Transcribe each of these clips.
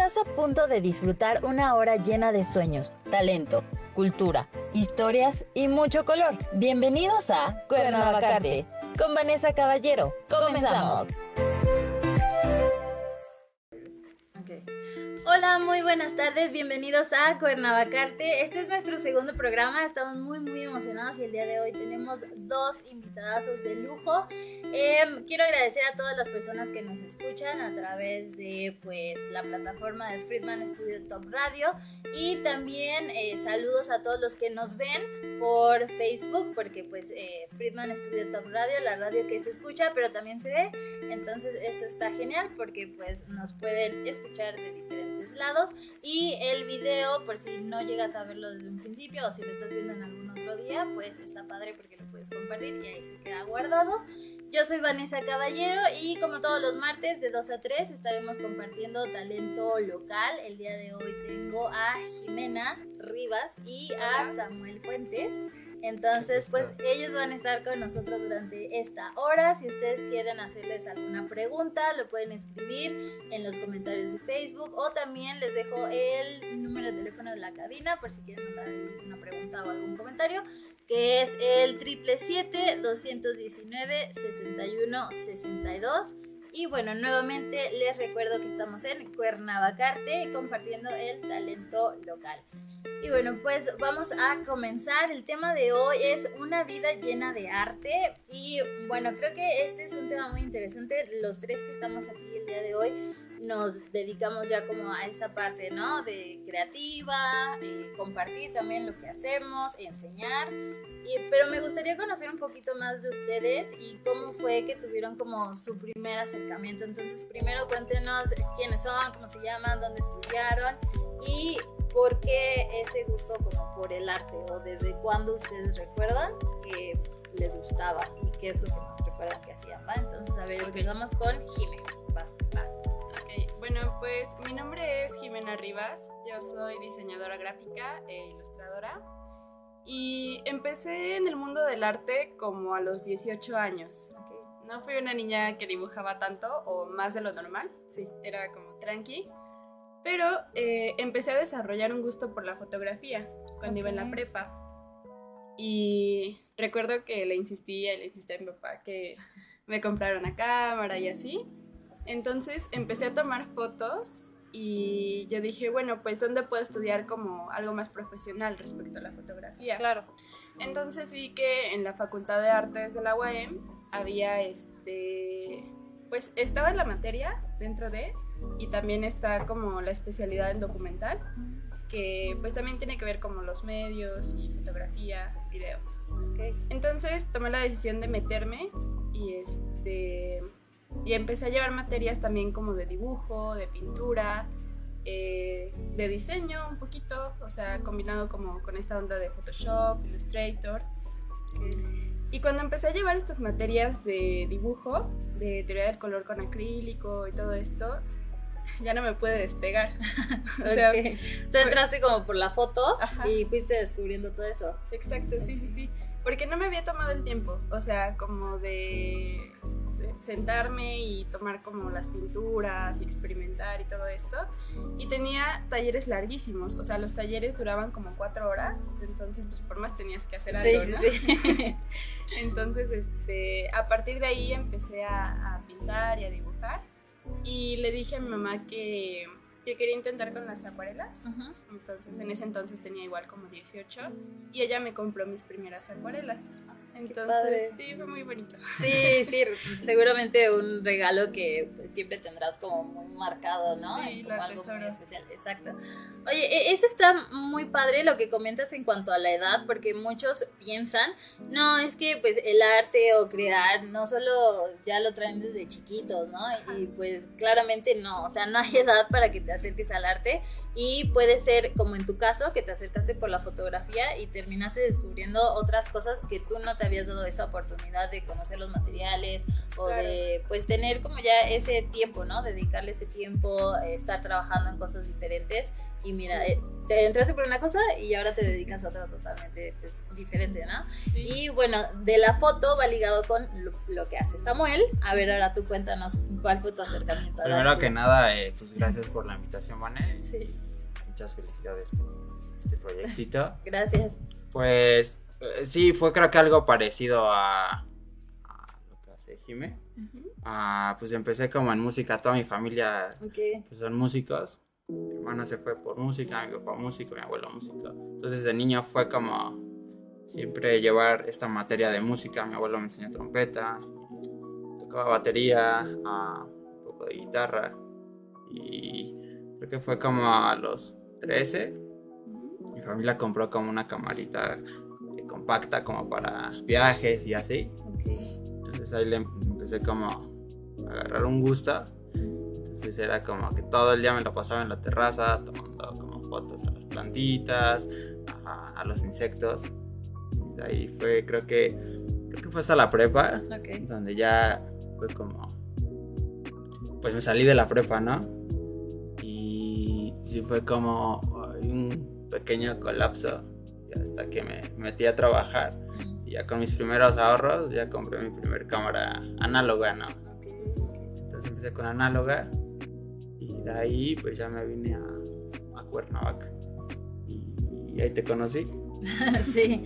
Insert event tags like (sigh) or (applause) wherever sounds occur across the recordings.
Estás a punto de disfrutar una hora llena de sueños, talento, cultura, historias y mucho color. Bienvenidos a Cuernavacarte con Vanessa Caballero. Comenzamos. Hola, muy buenas tardes, bienvenidos a Cuernavacarte. Este es nuestro segundo programa, estamos muy muy emocionados y el día de hoy tenemos dos invitadazos de lujo. Em, quiero agradecer a todas las personas que nos escuchan a través de pues la plataforma de Friedman Studio Top Radio y también eh, saludos a todos los que nos ven por Facebook porque pues eh, Friedman Studio Top Radio, la radio que se escucha pero también se ve, entonces esto está genial porque pues nos pueden escuchar de diferentes lados y el video por si no llegas a verlo desde un principio o si lo estás viendo en algún otro día pues está padre porque lo puedes compartir y ahí se queda guardado. Yo soy Vanessa Caballero y como todos los martes de 2 a 3 estaremos compartiendo talento local. El día de hoy tengo a Jimena Rivas y a Samuel Fuentes. Entonces, pues ellos van a estar con nosotros durante esta hora. Si ustedes quieren hacerles alguna pregunta, lo pueden escribir en los comentarios de Facebook o también les dejo el número de teléfono de la cabina por si quieren mandar una pregunta o algún comentario que es el 777-219-6162. Y bueno, nuevamente les recuerdo que estamos en Cuernavacarte compartiendo el talento local. Y bueno, pues vamos a comenzar. El tema de hoy es una vida llena de arte. Y bueno, creo que este es un tema muy interesante. Los tres que estamos aquí el día de hoy nos dedicamos ya como a esa parte, ¿no? De creativa, eh, compartir también lo que hacemos, enseñar. Y, pero me gustaría conocer un poquito más de ustedes y cómo fue que tuvieron como su primer acercamiento. Entonces, primero cuéntenos quiénes son, cómo se llaman, dónde estudiaron y por qué ese gusto como por el arte o desde cuándo ustedes recuerdan que les gustaba y qué es lo que más recuerdan que hacían, ¿va? Entonces, a ver, empezamos con Jimena. Bueno, pues mi nombre es Jimena Rivas, yo soy diseñadora gráfica e ilustradora. Y empecé en el mundo del arte como a los 18 años. No fui una niña que dibujaba tanto o más de lo normal, sí, era como tranqui, pero eh, empecé a desarrollar un gusto por la fotografía cuando iba en la prepa. Y recuerdo que le insistía y le insistía a mi papá que me comprara una cámara y así. Entonces empecé a tomar fotos y yo dije, bueno, pues ¿dónde puedo estudiar como algo más profesional respecto a la fotografía? Claro. Entonces vi que en la Facultad de Artes de la UAM había este, pues estaba en la materia dentro de, y también está como la especialidad en documental, que pues también tiene que ver como los medios y fotografía, video. Okay. Entonces tomé la decisión de meterme y este y empecé a llevar materias también como de dibujo, de pintura, eh, de diseño un poquito, o sea, combinado como con esta onda de Photoshop, Illustrator. Y cuando empecé a llevar estas materias de dibujo, de teoría del color con acrílico y todo esto, ya no me pude despegar. (laughs) o sea, Tú entraste como por la foto y fuiste descubriendo todo eso. Exacto, sí, sí, sí. Porque no me había tomado el tiempo, o sea, como de sentarme y tomar como las pinturas y experimentar y todo esto. Y tenía talleres larguísimos, o sea, los talleres duraban como cuatro horas, entonces pues por más tenías que hacer algo, ¿no? Sí. (laughs) entonces, este, a partir de ahí empecé a, pintar y a dibujar y le dije a mi mamá que que quería intentar con las acuarelas. Entonces en ese entonces tenía igual como 18 y ella me compró mis primeras acuarelas. Entonces, sí, fue muy bonito. Sí, sí, seguramente un regalo que pues, siempre tendrás como muy marcado, ¿no? Sí, como algo muy especial, exacto. Oye, e, eso está muy padre lo que comentas en cuanto a la edad, porque muchos piensan, no, es que pues el arte o crear no solo ya lo traen desde chiquitos, ¿no? Y pues claramente no, o sea, no hay (laughs) edad para que te acerques al arte y puede ser como en tu caso, que te acercaste por la fotografía y terminaste descubriendo otras cosas que tú no te habías dado esa oportunidad de conocer los materiales o de pues tener como ya ese tiempo, ¿no? Dedicarle ese tiempo, eh, estar trabajando en cosas diferentes y mira, eh, te entraste por una cosa y ahora te dedicas a otra totalmente pues, diferente, ¿no? Y bueno, de la foto va ligado con lo, que hace Samuel. A ver, ahora tú cuéntanos cuál fue tu acercamiento. Primero que nada, eh, pues gracias por la invitación, Vane. Sí. Muchas felicidades por este proyectito. (laughs) gracias. Pues eh, sí, fue creo que algo parecido a, lo que hace Jime. Ah, pues empecé como en música, toda mi familia pues son músicos mi hermano se fue por música, mi papá músico, mi abuelo músico. Entonces de niño fue como siempre llevar esta materia de música. Mi abuelo me enseñó trompeta, tocaba batería, un poco de guitarra. Y creo que fue como a los 13. Mi familia compró como una camarita eh, compacta como para viajes y así. Entonces ahí le empecé como a agarrar un gusto entonces era como que todo el día me lo pasaba en la terraza, tomando como fotos a las plantitas, a, los insectos. Y de ahí fue, creo que, creo que fue hasta la prepa, donde ya fue como, pues me salí de la prepa, ¿no? Y sí fue como un pequeño colapso hasta que me metí a trabajar. Y ya con mis primeros ahorros ya compré mi primer cámara análoga, ¿no? Entonces empecé con análoga de ahí pues ya me vine a, a Cuernavaca y, ahí te conocí. (laughs) sí.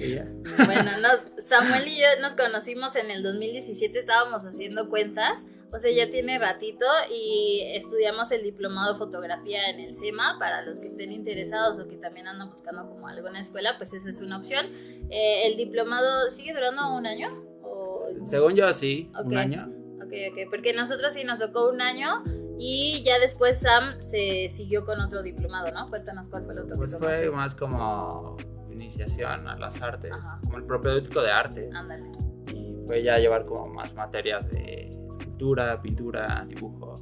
bueno, Samuel y yo nos conocimos en el 2017, estábamos haciendo cuentas, o sea, ya tiene ratito y estudiamos el diplomado de fotografía en el SEMA, para los que estén interesados o que también andan buscando como alguna escuela, pues esa es una opción. Eh, ¿El diplomado sigue durando un año? Según yo, sí, un año. Ok, ok, porque nosotros sí nos tocó un año y ya después Sam se siguió con otro diplomado, ¿no? Cuéntanos cuál fue el otro Pues fue más como iniciación a las artes, como el propedéutico de artes. Ándale. Y fue ya llevar como más materias de escultura, pintura, dibujo.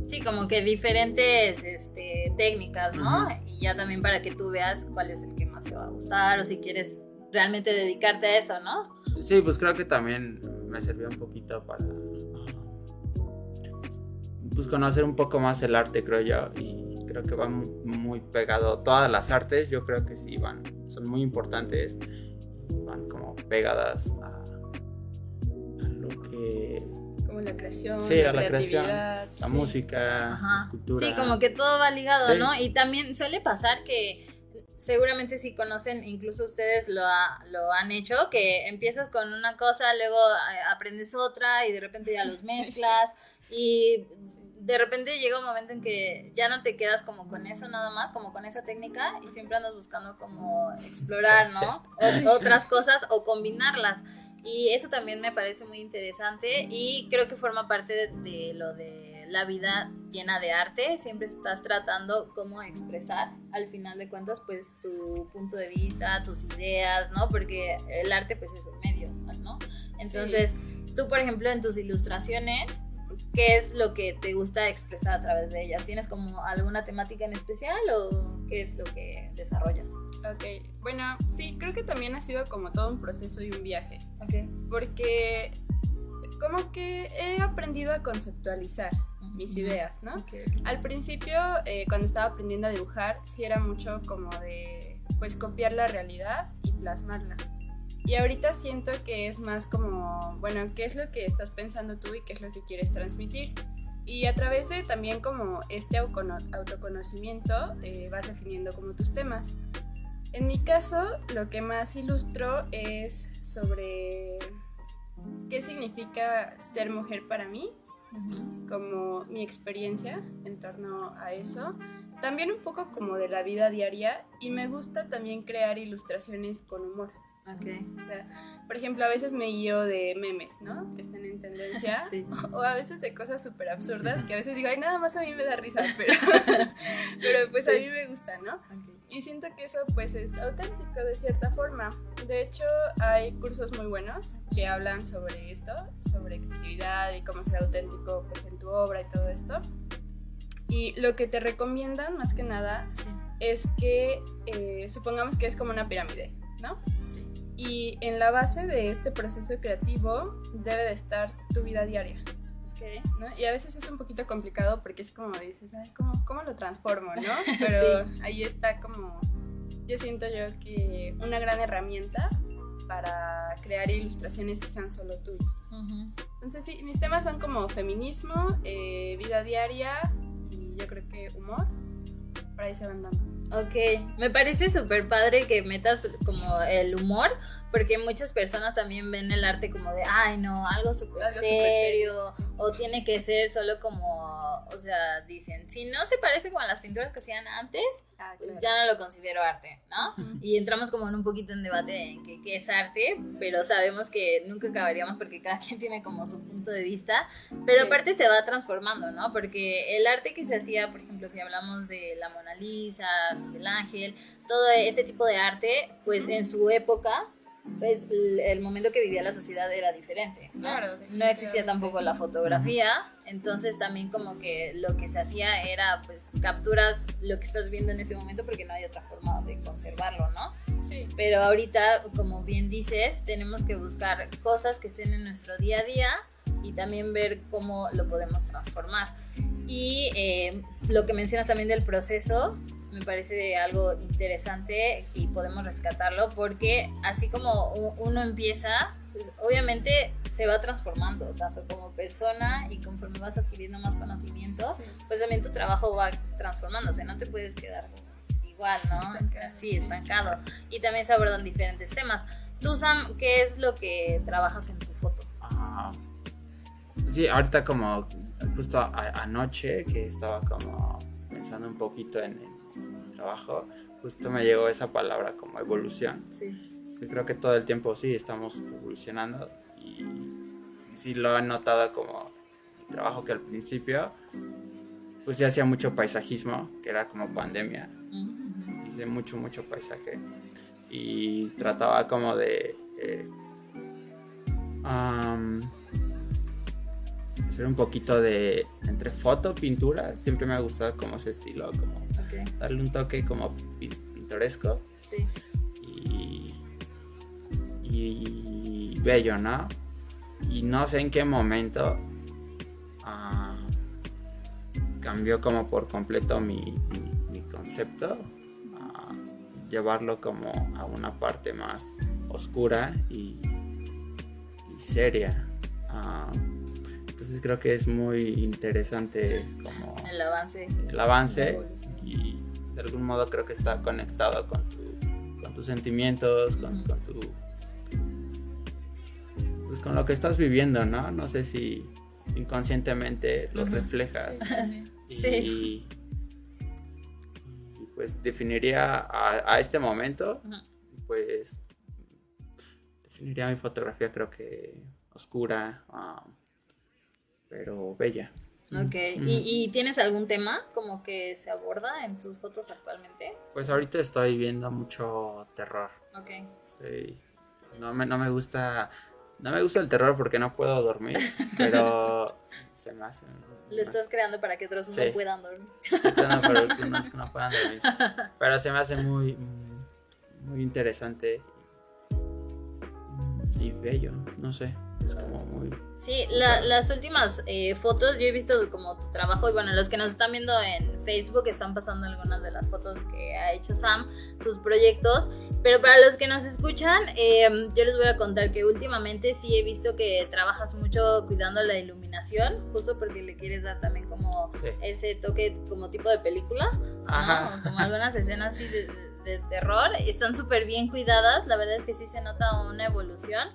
Sí, como que diferentes este, técnicas, ¿no? Y ya también para que tú veas cuál es el que más te va a gustar o si quieres realmente dedicarte a eso, ¿no? Sí, pues creo que también me sirvió un poquito para pues conocer un poco más el arte, creo yo, y creo que va muy pegado todas las artes, yo creo que sí van, son muy importantes, van como pegadas a, lo que como la creación, sí, a la creación, la música, la escultura. Sí, como que todo va ligado, ¿no? Y también suele pasar que seguramente si conocen, incluso ustedes lo, lo han hecho, que empiezas con una cosa, luego eh, aprendes otra y de repente ya los (laughs) mezclas y de repente llega un momento en que ya no te quedas como con eso nada más, como con esa técnica y siempre andas buscando como explorar, ¿no? otras cosas o combinarlas. Y eso también me parece muy interesante y creo que forma parte de, lo de la vida llena de arte. Siempre estás tratando cómo expresar, al final de cuentas, pues tu punto de vista, tus ideas, ¿no? Porque el arte pues es un medio, ¿no? Entonces, tú, por ejemplo, en tus ilustraciones, qué es lo que te gusta expresar a través de ellas. ¿Tienes como alguna temática en especial o qué es lo que desarrollas? Ok, bueno, sí, creo que también ha sido como todo un proceso y un viaje. Ok. Porque como que he aprendido a conceptualizar mis ideas, ¿no? Al principio, eh, cuando estaba aprendiendo a dibujar, sí era mucho como de, pues, copiar la realidad y plasmarla. Y ahorita siento que es más como, bueno, ¿qué es lo que estás pensando tú y qué es lo que quieres transmitir? Y a través de también como este autoconocimiento eh, vas definiendo como tus temas. En mi caso, lo que más ilustro es sobre qué significa ser mujer para mí, como mi experiencia en torno a eso. También un poco como de la vida diaria y me gusta también crear ilustraciones con humor. Okay. O sea, por ejemplo, a veces me guío de memes, ¿no? Que están en tendencia. (laughs) Sí. O a veces de cosas súper absurdas que a veces digo, ay, nada más a mí me da risa, (laughs) pero, pero pues a mí me gusta, ¿no? Y siento que eso pues es auténtico de cierta forma. De hecho, hay cursos muy buenos que hablan sobre esto, sobre creatividad y cómo ser auténtico pues, en tu obra y todo esto. Y lo que te recomiendan más que nada es que eh, supongamos que es como una pirámide, ¿no? Y en la base de este proceso creativo debe de estar tu vida diaria. Y a veces es un poquito complicado porque es como dices, Ay, ¿cómo, ¿cómo, lo transformo? ¿no? (laughs) Pero ahí está como, yo siento yo que una gran herramienta para crear ilustraciones que sean solo tuyas. Entonces sí, mis temas son como feminismo, eh, vida diaria y yo creo que humor. Por ahí se van dando. Ok, me parece súper padre que metas como el humor, porque muchas personas también ven el arte como de, ay no, algo súper serio, o tiene que ser solo como, o sea, dicen, si no se parece con las pinturas que hacían antes, ah, ya no lo considero arte, ¿no? Y entramos como en un poquito en debate en qué es arte, pero sabemos que nunca acabaríamos porque cada quien tiene como su punto de vista, pero aparte se va transformando, ¿no? Porque el arte que se hacía, por ejemplo, si hablamos de la Mona Lisa, Miguel Ángel, todo ese tipo de arte, pues en su época, pues el momento que vivía la sociedad era diferente. ¿no? Claro, no existía tampoco la fotografía, entonces también como que lo que se hacía era pues capturas lo que estás viendo en ese momento porque no hay otra forma de conservarlo, ¿no? Sí. Pero ahorita, como bien dices, tenemos que buscar cosas que estén en nuestro día a día y también ver cómo lo podemos transformar. Y eh, lo que mencionas también del proceso, me parece algo interesante y podemos rescatarlo porque así como uno empieza, pues obviamente se va transformando, tanto como persona y conforme vas adquiriendo más conocimiento, pues también tu trabajo va transformándose, no te puedes quedar igual, ¿no? sí, estancado. Y también se abordan diferentes temas. Tú, Sam, ¿qué es lo que trabajas en tu foto? Ah, sí, ahorita como justo anoche que estaba como pensando un poquito en trabajo, justo me llegó esa palabra como evolución. Sí. Yo creo que todo el tiempo sí estamos evolucionando y, sí lo he notado como mi trabajo que al principio pues ya hacía mucho paisajismo, que era como pandemia. Hice mucho, mucho paisaje y trataba como de... Eh, hacer un poquito de entre foto, pintura. Siempre me ha gustado como ese estilo, como darle un toque como pintoresco. Sí. Y, y bello, ¿no? Y no sé en qué momento ah, cambió como por completo mi, concepto. llevarlo como a una parte más oscura y, seria. Ah, entonces creo que es muy interesante como el avance. El avance y de algún modo creo que está conectado con, con tus sentimientos, con, tu... Pues con lo que estás viviendo, ¿no? No sé si inconscientemente lo reflejas. Sí. Y, pues definiría a, este momento, pues definiría mi fotografía creo que oscura. Um, pero bella. Ok, ¿Y, tienes algún tema como que se aborda en tus fotos actualmente? Pues ahorita estoy viendo mucho terror. Ok. No me, no me gusta... No me gusta el terror porque no puedo dormir, (laughs) pero se me hace... Lo estás creando para que otros no puedan dormir. para (laughs) que unos no puedan dormir. Pero se me hace muy, muy interesante y bello, no sé. Es como muy... Sí, las últimas eh, fotos yo he visto como tu trabajo y bueno, los que nos están viendo en Facebook están pasando algunas de las fotos que ha hecho Sam, sus proyectos, pero para los que nos escuchan, em, yo les voy a contar que últimamente sí he visto que trabajas mucho cuidando la iluminación, justo porque le quieres dar también como ese toque como tipo de película, como algunas escenas así de, de terror, están súper bien cuidadas, la verdad es que sí se nota una evolución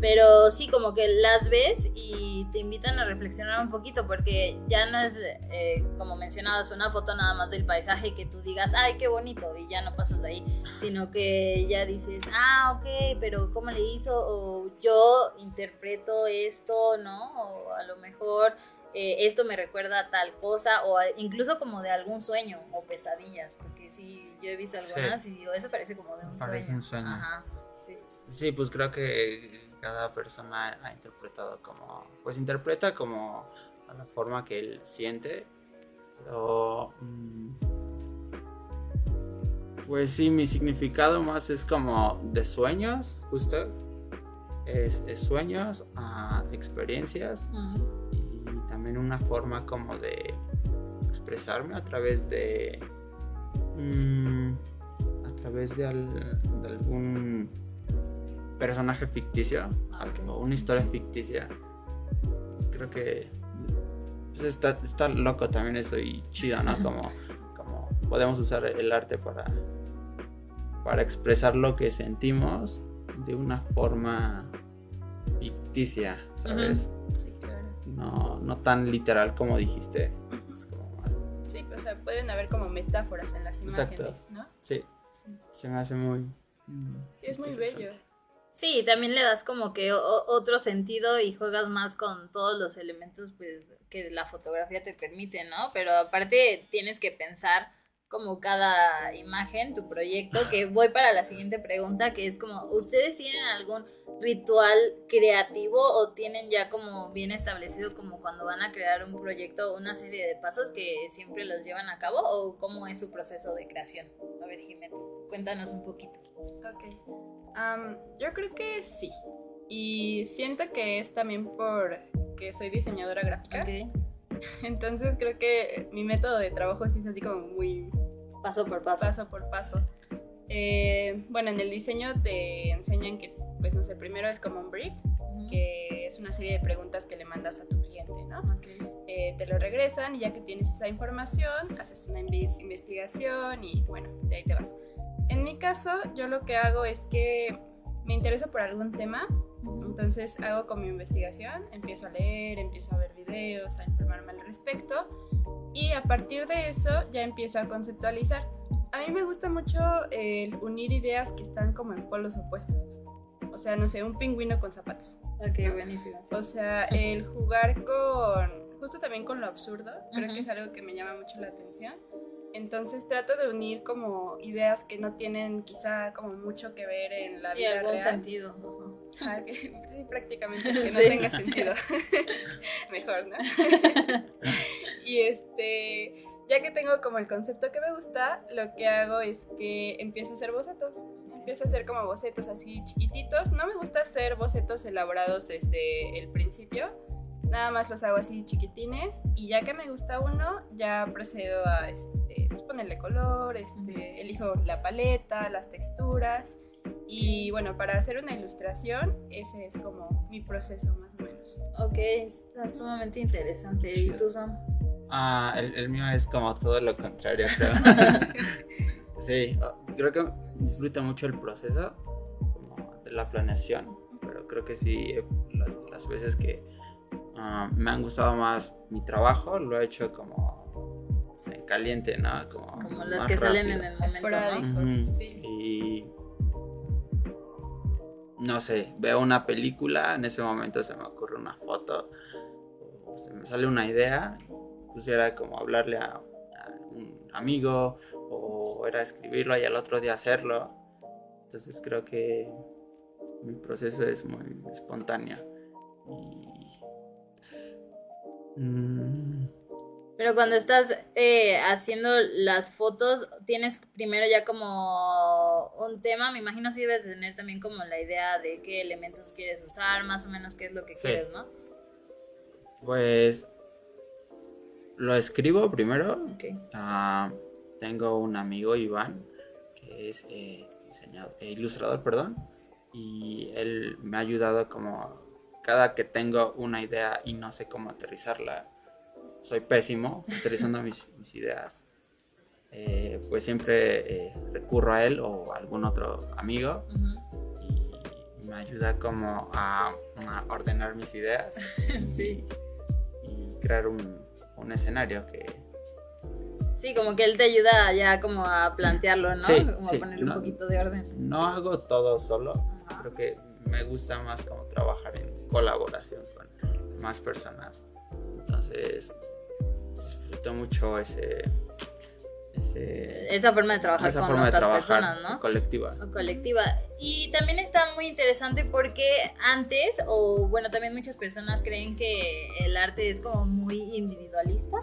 pero sí, como que las ves y te invitan a reflexionar un poquito, porque ya no es, eh, como mencionabas, una foto nada más del paisaje que tú digas, ay, qué bonito, y ya no pasas de ahí, sino que ya dices, ah, ok, pero ¿cómo le hizo? O yo interpreto esto, ¿no? O a lo mejor eh, esto me recuerda a tal cosa, o incluso como de algún sueño o pesadillas, porque sí, yo he visto algunas y digo, eso parece como de un parece Un sueño. Ajá, sí. Sí, pues creo que cada persona ha interpretado como, pues interpreta como a la forma que él siente, pero mm, Pues sí, mi significado más es como de sueños, justo. Es, sueños, a experiencias y también una forma como de expresarme a través de... Mm, a través de, algún personaje ficticio, o una historia ficticia. Pues creo que pues está, está, loco también eso y chido, ¿no? Como, como podemos usar el arte para, para expresar lo que sentimos de una forma ficticia, ¿sabes? Sí, claro. No, no tan literal como dijiste. Es como más. Sí, o sea, pueden haber como metáforas en las imágenes, ¿no? Sí. Se me hace muy. sí, es muy bello. Sí, también le das como que otro sentido y juegas más con todos los elementos pues que la fotografía te permite, ¿no? Pero aparte tienes que pensar como cada imagen, tu proyecto, que voy para la siguiente pregunta, que es como, ¿ustedes tienen algún ritual creativo o tienen ya como bien establecido como cuando van a crear un proyecto una serie de pasos que siempre los llevan a cabo o cómo es su proceso de creación? A ver, Jimena, cuéntanos un poquito. Ok. Yo creo que sí. Y siento que es también por que soy diseñadora gráfica. Okay. (laughs) Entonces creo que mi método de trabajo sí es así como muy Paso por paso. Paso por paso. Eh, bueno, en el diseño te enseñan que, pues no sé, primero es como un brief, que es una serie de preguntas que le mandas a tu cliente, ¿no? Eh, te lo regresan y ya que tienes esa información, haces una investigación y bueno, de ahí te vas. En mi caso, yo lo que hago es que me intereso por algún tema, entonces hago con mi investigación, empiezo a leer, empiezo a ver videos, a informarme al respecto y a partir de eso ya empiezo a conceptualizar. A mí me gusta mucho el unir ideas que están como en polos opuestos. O sea, no sé, un pingüino con zapatos. Ok, buenísimo. O sea, el jugar con, justo también con lo absurdo, creo que es algo que me llama mucho la atención. Entonces trato de unir como ideas que no tienen quizá como mucho que ver en la sí, vida algún sentido. (laughs) sí, prácticamente (laughs) que no tenga sentido. (laughs) Mejor, ¿no? y este, ya que tengo como el concepto que me gusta, lo que hago es que empiezo a hacer bocetos. Empiezo a hacer como bocetos así chiquititos. No me gusta hacer bocetos elaborados desde el principio nada más los hago así chiquitines y ya que me gusta uno, ya procedo a este, pues ponerle color, este, elijo la paleta, las texturas y bueno, para hacer una ilustración, ese es como mi proceso más o menos. Ok, está sumamente interesante. ¿Y tú, Sam? Ah, el, el mío es como todo lo contrario, creo. (laughs) sí, creo que disfruto mucho el proceso de la planeación, pero creo que sí, las, las veces que Ah, me han gustado más mi trabajo, lo he hecho como en caliente, ¿no? Como, las que salen en el momento, ¿no? sí. Y no sé, veo una película, en ese momento se me ocurre una foto, se me sale una idea, pues era como hablarle a, un amigo, o era escribirlo y al otro día hacerlo. Entonces creo que mi proceso es muy espontáneo. Y Mm. Pero cuando estás eh, haciendo las fotos, tienes primero ya como un tema, me imagino si debes tener también como la idea de qué elementos quieres usar, más o menos qué es lo que quieres, ¿no? Pues lo escribo primero. Ah, tengo un amigo, Iván, que es eh, eh, ilustrador, perdón, y él me ha ayudado como cada que tengo una idea y no sé cómo aterrizarla, soy pésimo aterrizando mis, ideas. Eh, pues siempre eh, recurro a él o a algún otro amigo y me ayuda como a, ordenar mis ideas (laughs) y, crear un, escenario que... Sí, como que él te ayuda ya como a plantearlo, ¿no? como a ponerle un poquito de orden. No hago todo solo, creo que me gusta más como trabajar en colaboración con más personas. Entonces, disfruto mucho ese, esa forma de trabajar con otras personas, ¿no? Colectiva. colectiva. Y también está muy interesante porque antes, o bueno, también muchas personas creen que el arte es como muy individualista.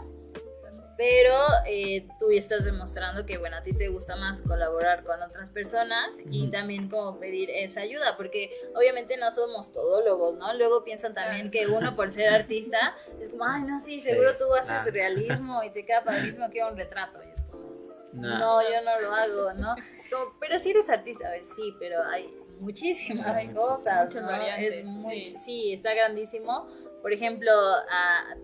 Pero eh, tú estás demostrando que, bueno, a ti te gusta más colaborar con otras personas y también como pedir esa ayuda, porque obviamente no somos todólogos, ¿no? Luego piensan también que uno por ser artista es como, ay, no, sí, seguro tú haces realismo y te queda padrísimo que un retrato. Y es como, no. yo no lo hago, ¿no? Es como, pero si eres artista, a ver, sí, pero hay muchísimas cosas, ¿no? Es sí. sí, está grandísimo por ejemplo,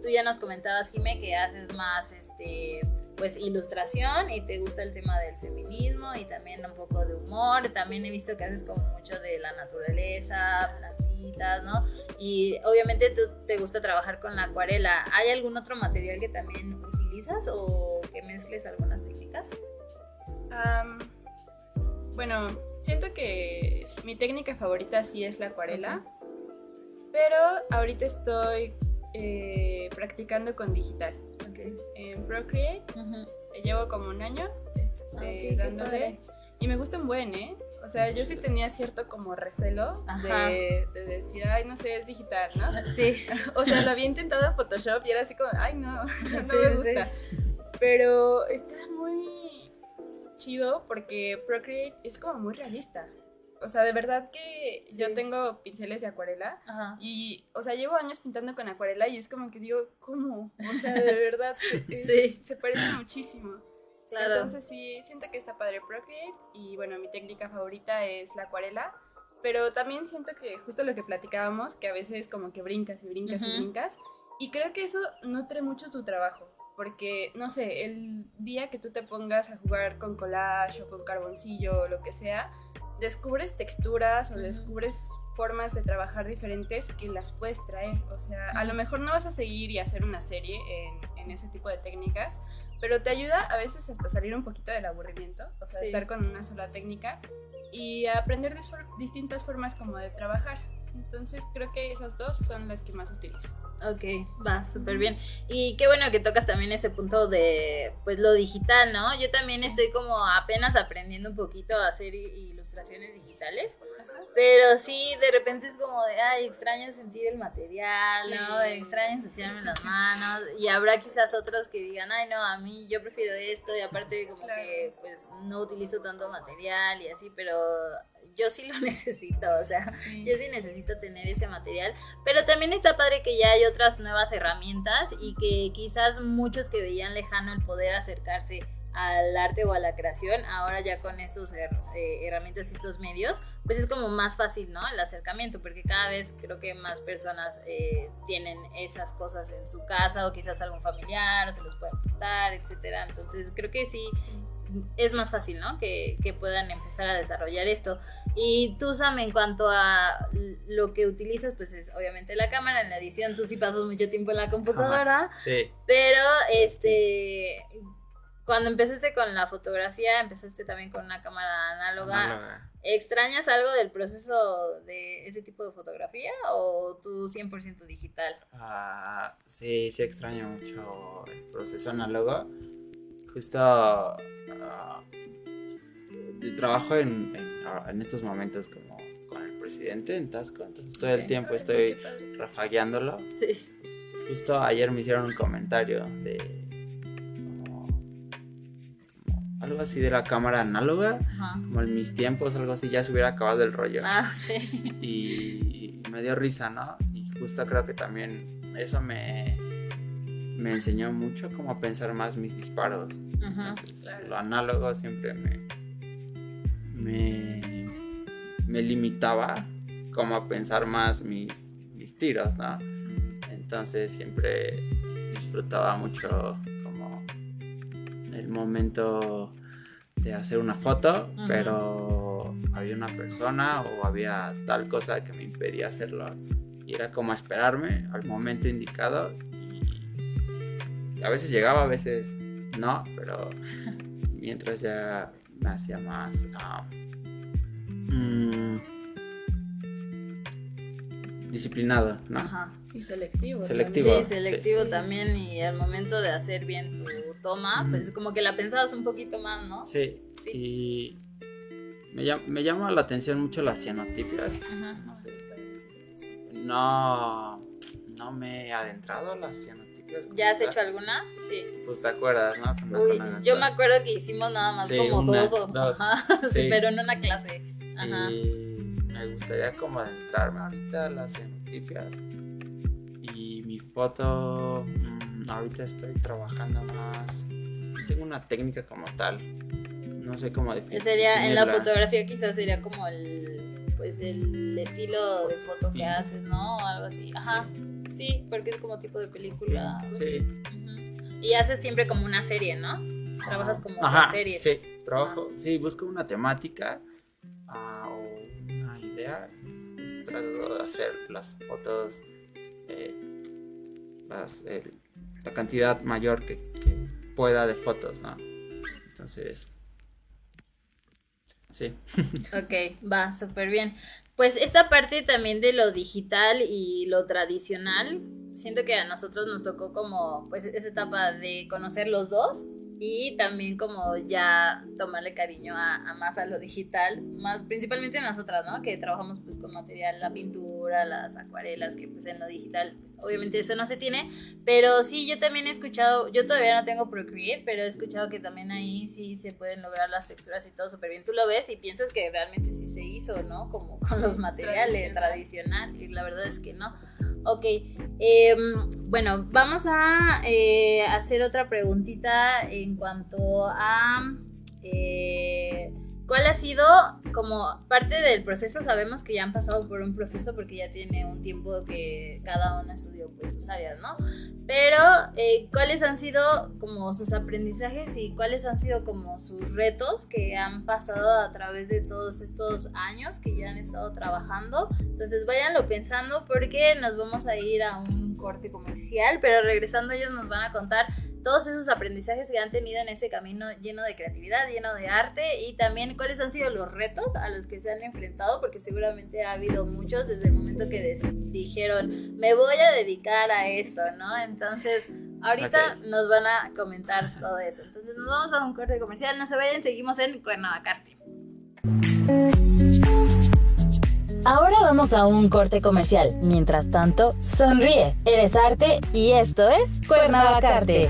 tú ya nos comentabas, Jime, que haces más este pues ilustración y te gusta el tema del feminismo y también un poco de humor. También he visto que haces como mucho de la naturaleza, plantitas, ¿no? Y obviamente tú te gusta trabajar con la acuarela. ¿Hay algún otro material que también utilizas o que mezcles algunas técnicas? bueno, siento que mi técnica favorita sí es la acuarela. Pero ahorita estoy eh, practicando con digital. En Procreate. Llevo como un año este, dándole. Y me gusta un buen, ¿eh? O sea, yo sí tenía cierto como recelo de, decir, ay, no sé, es digital, ¿no? (laughs) Sí. (laughs) o sea, lo había intentado en Photoshop y era así como, ay, no, (laughs) no me gusta. Pero está muy chido porque Procreate es como muy realista. O sea, de verdad que yo tengo pinceles de acuarela y, o sea, llevo años pintando con acuarela y es como que digo, ¿cómo? O sea, de (laughs) verdad, se parece muchísimo. Claro. Entonces sí, siento que está padre Procreate y bueno, mi técnica favorita es la acuarela, pero también siento que justo lo que platicábamos, que a veces como que brincas y brincas y brincas, y creo que eso nutre mucho tu trabajo. Porque, no sé, el día que tú te pongas a jugar con collage o con carboncillo o lo que sea, descubres texturas o descubres formas de trabajar diferentes que las puedes traer. O sea, a lo mejor no vas a seguir y hacer una serie en, ese tipo de técnicas, pero te ayuda a veces hasta salir un poquito del aburrimiento, o sea, estar con una sola técnica y aprender distintas formas como de trabajar. Entonces creo que esas dos son las que más utilizo. Ok, va, súper bien. Y qué bueno que tocas también ese punto de, pues, lo digital, ¿no? Yo también estoy como apenas aprendiendo un poquito a hacer ilustraciones digitales, pero sí, de repente es como de, ay, extraño sentir el material, ¿no? Extraño ensuciarme las manos, y habrá quizás otros que digan, ay, no, a mí yo prefiero esto, y aparte como que, pues, no utilizo tanto material y así, pero yo sí lo (laughs) necesito, o sea, yo sí necesito tener ese material, pero también está padre que ya hay otras nuevas herramientas y que quizás muchos que veían lejano el poder acercarse al arte o a la creación, ahora ya con estos eh, herramientas y estos medios, pues es como más fácil, ¿no? El acercamiento, porque cada vez creo que más personas eh, tienen esas cosas en su casa o quizás algún familiar, o se los pueden prestar, etcétera. Entonces creo que sí, es más fácil, ¿no? Que, puedan empezar a desarrollar esto. Y tú, Sam, en cuanto a lo que utilizas, pues es obviamente la cámara, en la edición tú sí pasas mucho tiempo en la computadora. sí. Pero, este, cuando empezaste con la fotografía, empezaste también con una cámara análoga. ¿Extrañas algo del proceso de ese tipo de fotografía o tú 100% digital? Ah, sí, sí extraño mucho el proceso análogo justo uh, trabajo en, en, estos momentos como con el presidente en Tasco, entonces todo el tiempo estoy rafagueándolo. Sí. Justo ayer me hicieron un comentario de algo así de la cámara análoga, como en mis tiempos, algo así, ya se hubiera acabado el rollo. Ah, sí. Y me dio risa, ¿no? Y justo creo que también eso me, me enseñó mucho como a pensar más mis disparos. Entonces, lo análogo siempre me, me, limitaba como a pensar más mis, mis tiros, ¿no? Entonces siempre disfrutaba mucho como el momento de hacer una foto, pero había una persona o había tal cosa que me impedía hacerlo. Y era como esperarme al momento indicado a veces llegaba, a veces no, pero (laughs) mientras ya me hacía más mm, disciplinado, ¿no? Ajá. Y selectivo. Selectivo. Sí, selectivo también. Y al momento de hacer bien tu toma, pues como que la pensabas un poquito más, ¿no? Sí. sí. Y me, me llama la atención mucho las cianotipias. Ajá. No sé. No, no me he adentrado a las cianotipias ¿Ya has hecho alguna? Sí. Pues te acuerdas, ¿no? Uy, yo me acuerdo que hicimos nada más como dos o dos. Ajá, (laughs) sí. pero en una clase. Ajá. Y me gustaría como adentrarme ahorita a las enotipias. Y mi foto, mm, ahorita estoy trabajando más. Tengo una técnica como tal. No sé cómo definirla. Sería, en la fotografía quizás sería como el, pues el estilo de foto que haces, ¿no? O algo así. Ajá. Sí, porque es como tipo de película. Sí. Y haces siempre como una serie, ¿no? Trabajas como una serie. Sí, trabajo, sí, busco una temática uh, o una idea. Pues, trato de hacer las fotos, eh, las, la cantidad mayor que, que, pueda de fotos, ¿no? Entonces, sí. (laughs) ok, va, súper bien. Pues esta parte también de lo digital y lo tradicional, siento que a nosotros nos tocó como pues esa etapa de conocer los dos y también como ya tomarle cariño a, más a lo digital, más principalmente nosotras, ¿no? Que trabajamos pues con material, la pintura, las acuarelas, que pues en lo digital obviamente eso no se tiene, pero sí yo también he escuchado, yo todavía no tengo Procreate, pero he escuchado que también ahí sí se pueden lograr las texturas y todo súper bien. Tú lo ves y piensas que realmente sí se hizo, ¿no? Como con los materiales tradicional. y la verdad es que no. Ok, em, bueno, vamos a eh, hacer otra preguntita en cuanto a... Eh, ¿Cuál ha sido como parte del proceso? Sabemos que ya han pasado por un proceso porque ya tiene un tiempo que cada uno estudió pues sus áreas, ¿no? Pero, eh, ¿cuáles han sido como sus aprendizajes y cuáles han sido como sus retos que han pasado a través de todos estos años que ya han estado trabajando? Entonces, váyanlo pensando porque nos vamos a ir a un corte comercial, pero regresando ellos nos van a contar todos esos aprendizajes que han tenido en ese camino lleno de creatividad, lleno de arte y también cuáles han sido los retos a los que se han enfrentado, porque seguramente ha habido muchos desde el momento que dijeron, me voy a dedicar a esto, ¿no? Entonces, ahorita nos van a comentar todo eso. Entonces, nos vamos a un corte comercial, no se vayan, seguimos en Cuernavacarte. Ahora vamos a un corte comercial. Mientras tanto, sonríe. Eres arte y esto es Cuernavacarte.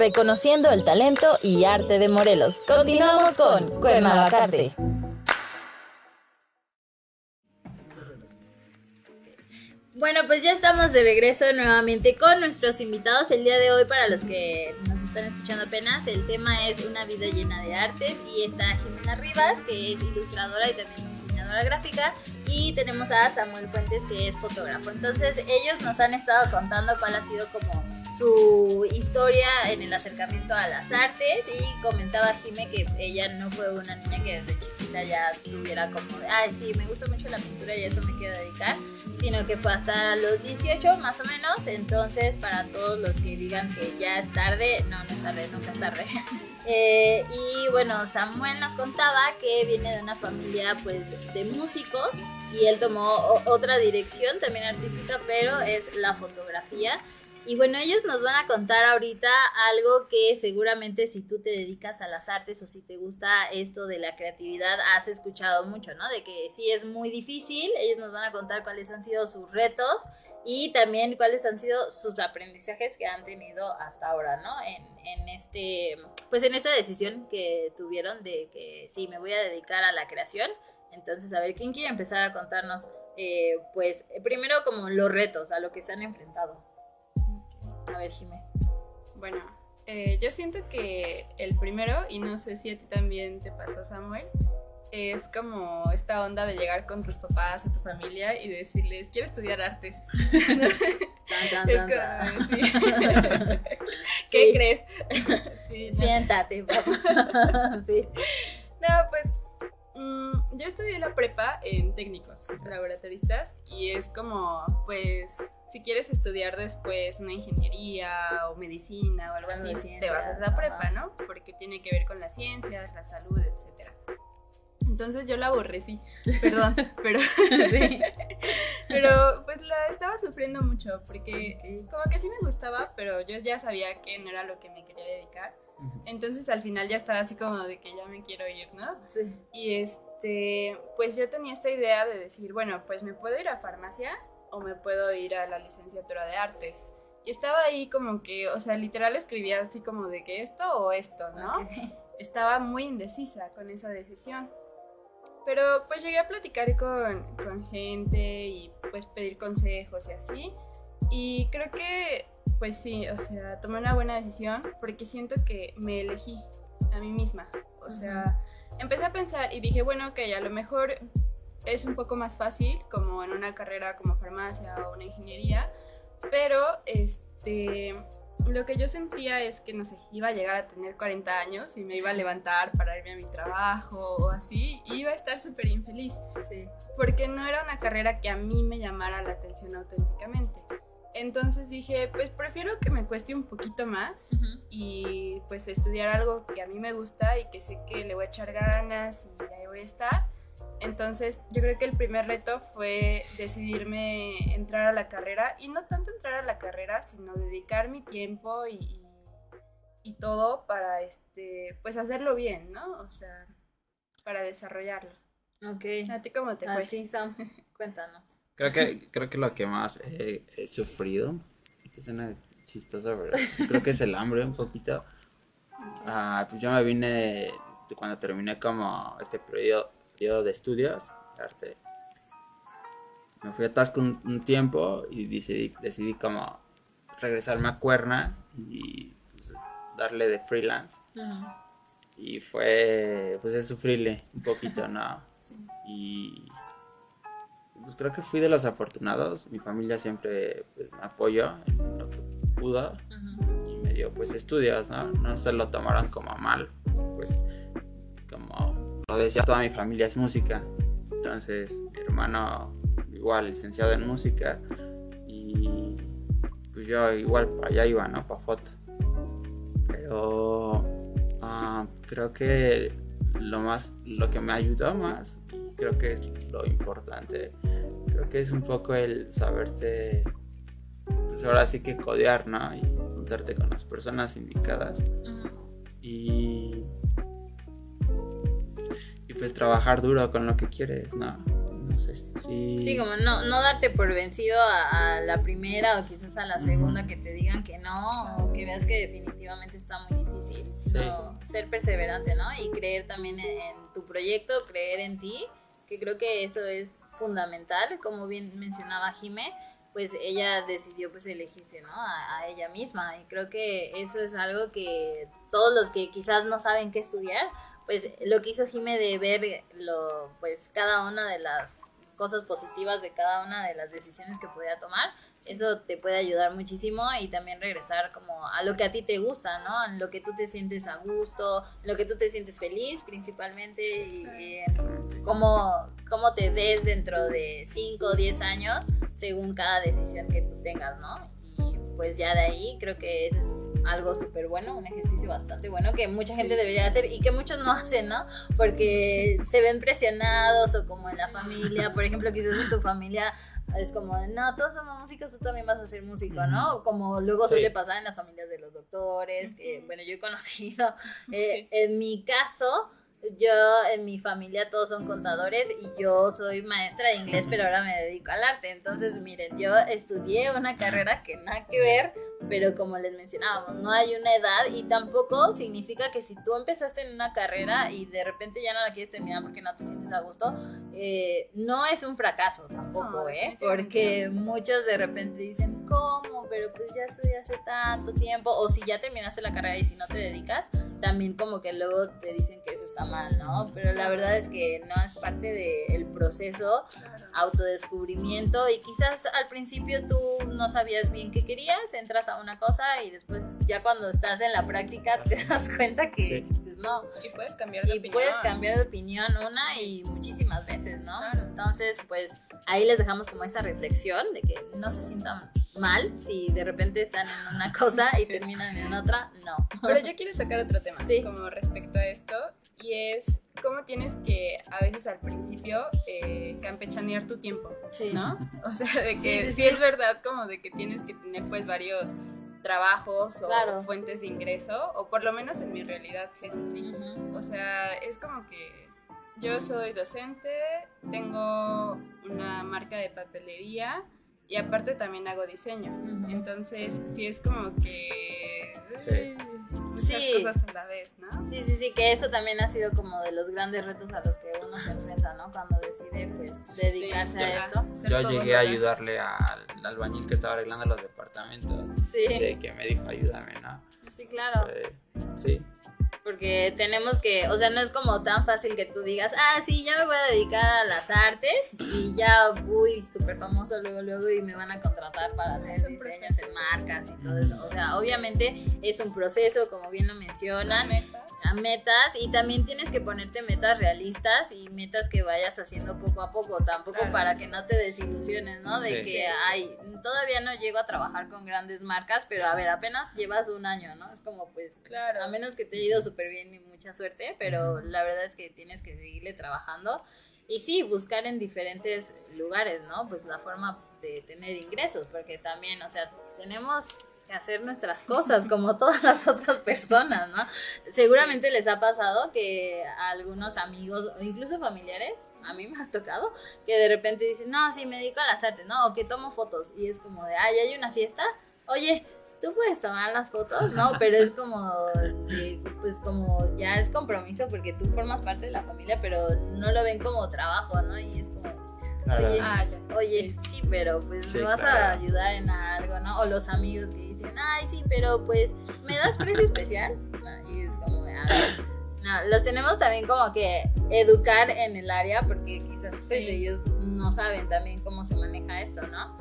Reconociendo el talento y arte de Morelos. Continuamos con Cuernavacarte. Bueno, pues ya estamos de regreso nuevamente con nuestros invitados el día de hoy para los que nos están escuchando apenas, el tema es Una vida llena de artes y está Jimena Rivas, que es ilustradora y también diseñadora gráfica, y tenemos a Samuel Fuentes, que es fotógrafo. Entonces ellos nos han estado contando cuál ha sido como su historia en el acercamiento a las artes y comentaba Jime que ella no fue una niña que desde chiquita ya tuviera como, ay sí, me gusta mucho la pintura y eso me quiero dedicar, sino que fue hasta los 18 más o menos, entonces para todos los que digan que ya es tarde, no, no es tarde, nunca es tarde. (laughs) Eh, y bueno, Samuel nos contaba que viene de una familia pues de músicos y él tomó otra dirección también artística, pero es la fotografía. Y bueno, ellos nos van a contar ahorita algo que seguramente si tú te dedicas a las artes o si te gusta esto de la creatividad, has escuchado mucho, ¿no? De que sí es muy difícil. Ellos nos van a contar cuáles han sido sus retos y también cuáles han sido sus aprendizajes que han tenido hasta ahora, ¿no? En, este, pues en esta decisión que tuvieron de que sí, me voy a dedicar a la creación. Entonces, a ver, ¿quién quiere empezar a contarnos, eh, pues, primero como los retos a lo que se han enfrentado? A ver, Jimé. Bueno, eh, yo siento que el primero, y no sé si a ti también te pasó, Samuel, es como esta onda de llegar con tus papás o tu familia y decirles, quiero estudiar artes. ¿Qué crees? Siéntate, papá. (laughs) sí. No, pues mm, yo estudié la prepa en técnicos laboratoristas y es como, pues, si quieres estudiar después una ingeniería o medicina o algo así, te vas a la prepa, ¿no? Porque tiene que ver con las ciencias, la salud, etcétera. Entonces yo la aborrecí, perdón, (laughs) pero sí. (laughs) pero pues la estaba sufriendo mucho porque como que sí me gustaba, pero yo ya sabía que no era lo que me quería dedicar. Entonces al final ya estaba así como de que ya me quiero ir, ¿no? Sí. Y este, pues yo tenía esta idea de decir, bueno, pues me puedo ir a farmacia o me puedo ir a la licenciatura de artes. Y estaba ahí como que, o sea, literal escribía así como de que esto o esto, ¿no? Estaba muy indecisa con esa decisión. Pero pues llegué a platicar con, con gente y pues pedir consejos y así. Y creo que, pues sí, o sea, tomé una buena decisión porque siento que me elegí a mí misma. O sea, empecé a pensar y dije, bueno, ok, a lo mejor es un poco más fácil como en una carrera como farmacia o una ingeniería, pero este lo que yo sentía es que, no sé, iba a llegar a tener 40 años y me iba a levantar para irme a mi trabajo o así, y iba a estar súper infeliz. Sí. Porque no era una carrera que a mí me llamara la atención auténticamente. Entonces dije, pues prefiero que me cueste un poquito más y pues estudiar algo que a mí me gusta y que sé que le voy a echar ganas y ahí voy a estar entonces, yo creo que el primer reto fue decidirme entrar a la carrera y no tanto entrar a la carrera, sino dedicar mi tiempo y, y, todo para, este, pues hacerlo bien, ¿no? O sea, para desarrollarlo. Ok. ¿A ti cómo te fue? A ti, Sam, cuéntanos. Creo que, creo que lo que más he, sufrido, esto suena chistoso, pero creo que es el hambre un poquito. Ah, pues yo me vine de, cuando terminé como este periodo de estudios arte. Me fui a Tasco un, tiempo y decidí, decidí como regresarme a Cuerna y pues, darle de freelance. Y fue, pues es sufrirle un poquito, ¿no? (laughs) Y pues creo que fui de los afortunados. Mi familia siempre pues, me apoyó en lo que pudo. Y me dio pues estudios, ¿no? No se lo tomaron como mal. Pues como lo decía, toda mi familia es música. Entonces, mi hermano igual licenciado en música y pues yo igual para allá iba, ¿no? Para foto. Pero ah, creo que lo más, lo que me ayudó más, creo que es lo importante, creo que es un poco el saberte, pues ahora sí que codear, ¿no? Y juntarte con las personas indicadas. Y pues trabajar duro con lo que quieres, ¿no? No sé. Sí, sí como no, no darte por vencido a, la primera o quizás a la segunda que te digan que no o que veas que definitivamente está muy difícil, sino ser perseverante, ¿no? Y creer también en, tu proyecto, creer en ti, que creo que eso es fundamental, como bien mencionaba Jime, pues ella decidió pues elegirse, ¿no? A, ella misma. Y creo que eso es algo que todos los que quizás no saben qué estudiar, pues lo que hizo Jime de ver lo, pues cada una de las cosas positivas de cada una de las decisiones que podía tomar, eso te puede ayudar muchísimo y también regresar como a lo que a ti te gusta, ¿no? En lo que tú te sientes a gusto, en lo que tú te sientes feliz principalmente y eh, cómo, cómo te ves dentro de 5 o 10 años según cada decisión que tú tengas, ¿no? Y pues ya de ahí creo que eso es algo súper bueno, un ejercicio bastante bueno que mucha gente debería hacer y que muchos no (laughs) hacen, ¿no? Porque se ven presionados o como en la familia, por ejemplo, quizás en tu familia es como, no, todos somos músicos, tú también vas a ser músico, ¿no? Como luego suele pasar en las familias de los doctores, que bueno, yo he conocido, (laughs) eh, en mi caso, yo en mi familia todos son contadores y yo soy maestra de inglés, pero ahora me dedico al arte. Entonces, miren, yo estudié una carrera que nada que ver, pero como les mencionábamos, no hay una edad y tampoco significa que si tú empezaste en una carrera y de repente ya no la quieres terminar porque no te sientes a gusto, eh, no es un fracaso tampoco, ¿eh? Porque muchos de repente dicen, ¿cómo? Pero pues ya estudié hace tanto tiempo, o si ya terminaste la carrera y si no te dedicas, también como que luego te dicen que eso está mal, ¿no? Pero la verdad es que no es parte del proceso, autodescubrimiento y quizás al principio tú no sabías bien qué querías, entras una cosa y después ya cuando estás en la práctica (laughs) te das cuenta que pues no. Y puedes cambiar de y opinión. puedes cambiar de opinión una y muchísimas veces, ¿no? Entonces, pues ahí les dejamos como esa reflexión de que no se sientan mal si de repente están en una (laughs) cosa y terminan en otra, no. Pero yo quiero tocar otro tema, sí. como respecto a esto, y es cómo tienes que a veces al principio eh, campechanear tu tiempo, sí. ¿no? (laughs) O sea, de que sí, es verdad como de que tienes que tener pues varios trabajos o fuentes de ingreso, o por lo menos en mi realidad sí es así. O sea, es como que yo soy docente, tengo una marca de papelería, y aparte también hago diseño. Entonces, sí es como que... Sí. Muchas cosas a la vez, ¿no? Sí, sí, sí, que eso también ha sido como de los grandes retos a los que uno se enfrenta, ¿no? Cuando decide, pues, dedicarse a esto. Yo llegué a ayudarle al albañil que estaba arreglando los departamentos. Sí. que me dijo, ayúdame, ¿no? Sí, claro. sí, porque tenemos que, o sea, no es como tan fácil que tú digas, ah, sí, ya me voy a dedicar a las artes y ya voy súper famoso luego, luego y me van a contratar para hacer diseños en marcas y todo eso. O sea, obviamente es un proceso, como bien lo mencionan. Metas. A metas y también tienes que ponerte metas realistas y metas que vayas haciendo poco a poco, tampoco para que no te desilusiones, ¿no? De que, ay, todavía no llego a trabajar con grandes marcas, pero a ver, apenas llevas un año, ¿no? Es como, pues, claro. a menos que te haya ido súper bien y mucha suerte, pero la verdad es que tienes que seguirle trabajando y sí, buscar en diferentes lugares, ¿no? Pues la forma de tener ingresos, porque también, o sea, tenemos hacer nuestras cosas como (laughs) todas las otras personas, ¿no? Seguramente les ha pasado que a algunos amigos o incluso familiares, a mí me ha tocado, que de repente dicen, no, sí, me dedico a las artes, ¿no? O que tomo fotos y es como de, ay, hay una fiesta, oye, tú puedes tomar las fotos, ¿no? Pero es como, pues como ya es compromiso porque tú formas parte de la familia, pero no lo ven como trabajo, ¿no? Y es como, oye, ah, oye sí. pero pues me vas a ayudar en algo, ¿no? O los amigos que dicen, ay, sí, pero pues, ¿me das precio especial? (laughs) y es como, a ver, no, los tenemos también como que educar en el área porque quizás pues, ellos no saben también cómo se maneja esto, ¿no?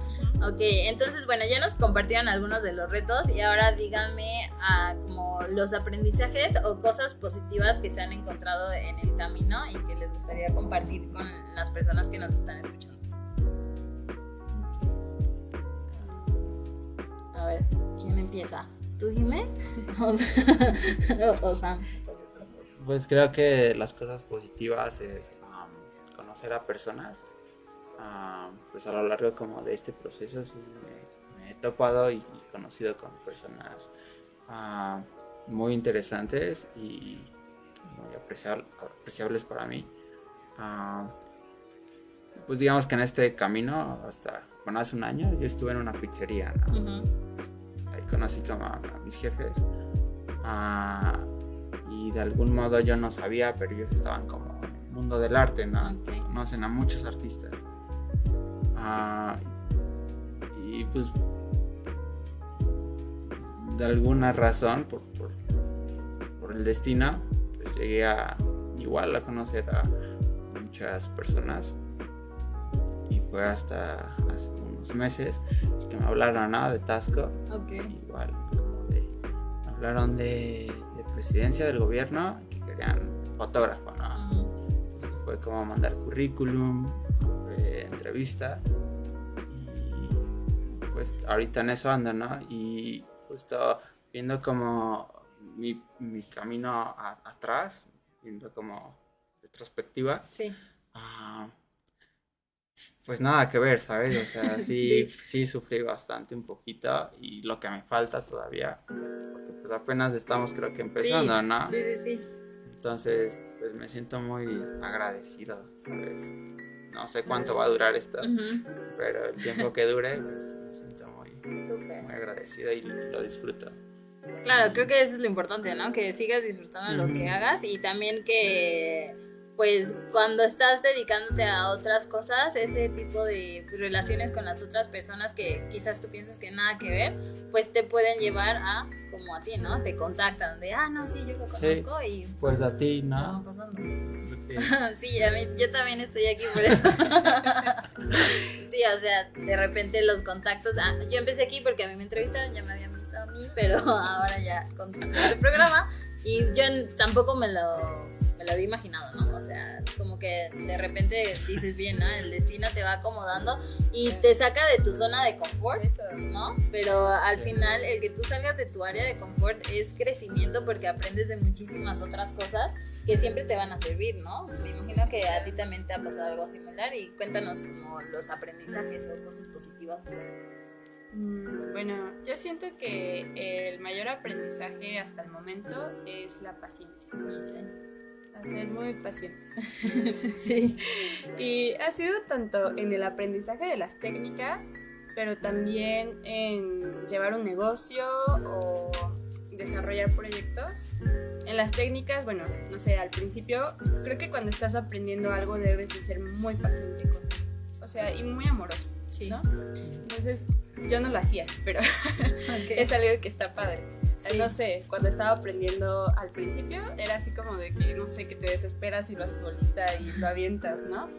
Ok, entonces bueno, ya nos compartieron algunos de los retos y ahora díganme ah, como los aprendizajes o cosas positivas que se han encontrado en el camino y que les gustaría compartir con las personas que nos están escuchando. Ver, ¿quién empieza? ¿Tú, Jimé? (laughs) o, Sam? Pues creo que las cosas positivas es conocer a personas pues a lo largo como de este proceso me, he topado y, conocido con personas muy interesantes y muy apreciables para mí. pues digamos que en este camino, hasta bueno, hace un año, yo estuve en una pizzería, conocí como a, mis jefes. y de algún modo yo no sabía, pero ellos estaban como en el mundo del arte, ¿no? Conocen a muchos artistas. Ah, y pues de alguna razón, por, por, el destino, pues llegué a igual a conocer a muchas personas y fue hasta hace unos meses que me hablaron de Tasco. Igual, como de, me hablaron de, presidencia del gobierno que querían fotógrafo, ¿no? Entonces fue como mandar currículum, entrevista y pues ahorita en eso ando, ¿no? Y justo viendo como mi, mi camino atrás, viendo como retrospectiva. Sí. Ah, pues nada que ver, ¿sabes? O sea, (laughs) sí, sí, sufrí bastante un poquito y lo que me falta todavía, porque pues apenas estamos creo que empezando, ¿no? Sí, sí, sí. Entonces, pues me siento muy agradecido, ¿sabes? No sé cuánto va a durar esto, pero el tiempo que dure, pues me siento muy, agradecido y lo disfruto. Claro, creo que eso es lo importante, ¿no? Que sigas disfrutando lo que hagas y también que pues cuando estás dedicándote a otras cosas, ese tipo de relaciones con las otras personas que quizás tú piensas que nada que ver, pues te pueden llevar a como a ti, ¿no? Te contactan de, ah, no, sí, yo lo conozco y... Pues, a ti, ¿no? (laughs) sí, a mí, yo también estoy aquí por eso. (laughs) sí, o sea, de repente los contactos, ah, yo empecé aquí porque a mí me entrevistaron, ya me habían visto a mí, pero (laughs) ahora ya con este programa y yo tampoco me lo me lo había imaginado, ¿no? O sea, como que de repente dices bien, ¿no? El destino te va acomodando y te saca de tu zona de confort, ¿no? Pero al final el que tú salgas de tu área de confort es crecimiento porque aprendes de muchísimas otras cosas que siempre te van a servir, ¿no? Me imagino que a ti también te ha pasado algo similar y cuéntanos como los aprendizajes o cosas positivas. Mm, bueno, yo siento que el mayor aprendizaje hasta el momento es la paciencia ser muy paciente. (laughs) sí. Y ha sido tanto en el aprendizaje de las técnicas, pero también en llevar un negocio o desarrollar proyectos. En las técnicas, bueno, no sé, al principio creo que cuando estás aprendiendo algo debes de ser muy paciente con, o sea, y muy amoroso, sí. ¿no? Entonces, yo no lo hacía, pero (laughs) es algo que está padre. No sé, cuando estaba aprendiendo al principio, era así como de que, no sé, que te desesperas y lo haces solita y lo avientas, ¿no?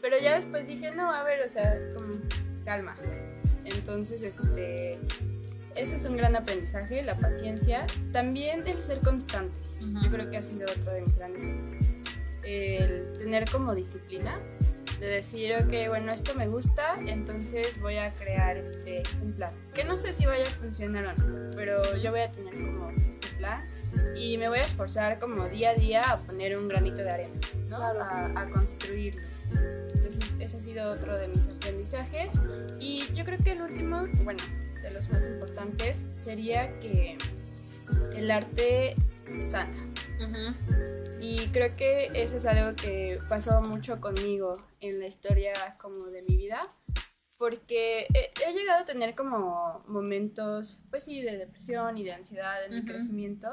Pero ya después dije, no, a ver, o sea, como, calma. Entonces, este, ese es un gran aprendizaje, la paciencia. También el ser constante. Yo creo que ha sido otro de mis grandes aprendizajes. El tener como disciplina de decir, ok, bueno, esto me gusta, entonces voy a crear este, un plan. Que no sé si vaya a funcionar o no, pero yo voy a tener como este plan y me voy a esforzar como día a día a poner un granito de arena, ¿no? A, a construirlo. Entonces, ese ha sido otro de mis aprendizajes. Y yo creo que el último, bueno, de los más importantes, sería que el arte sana. Y creo que eso es algo que pasó mucho conmigo en la historia como de mi vida, porque he, llegado a tener como momentos, pues sí, de depresión y de ansiedad en el crecimiento,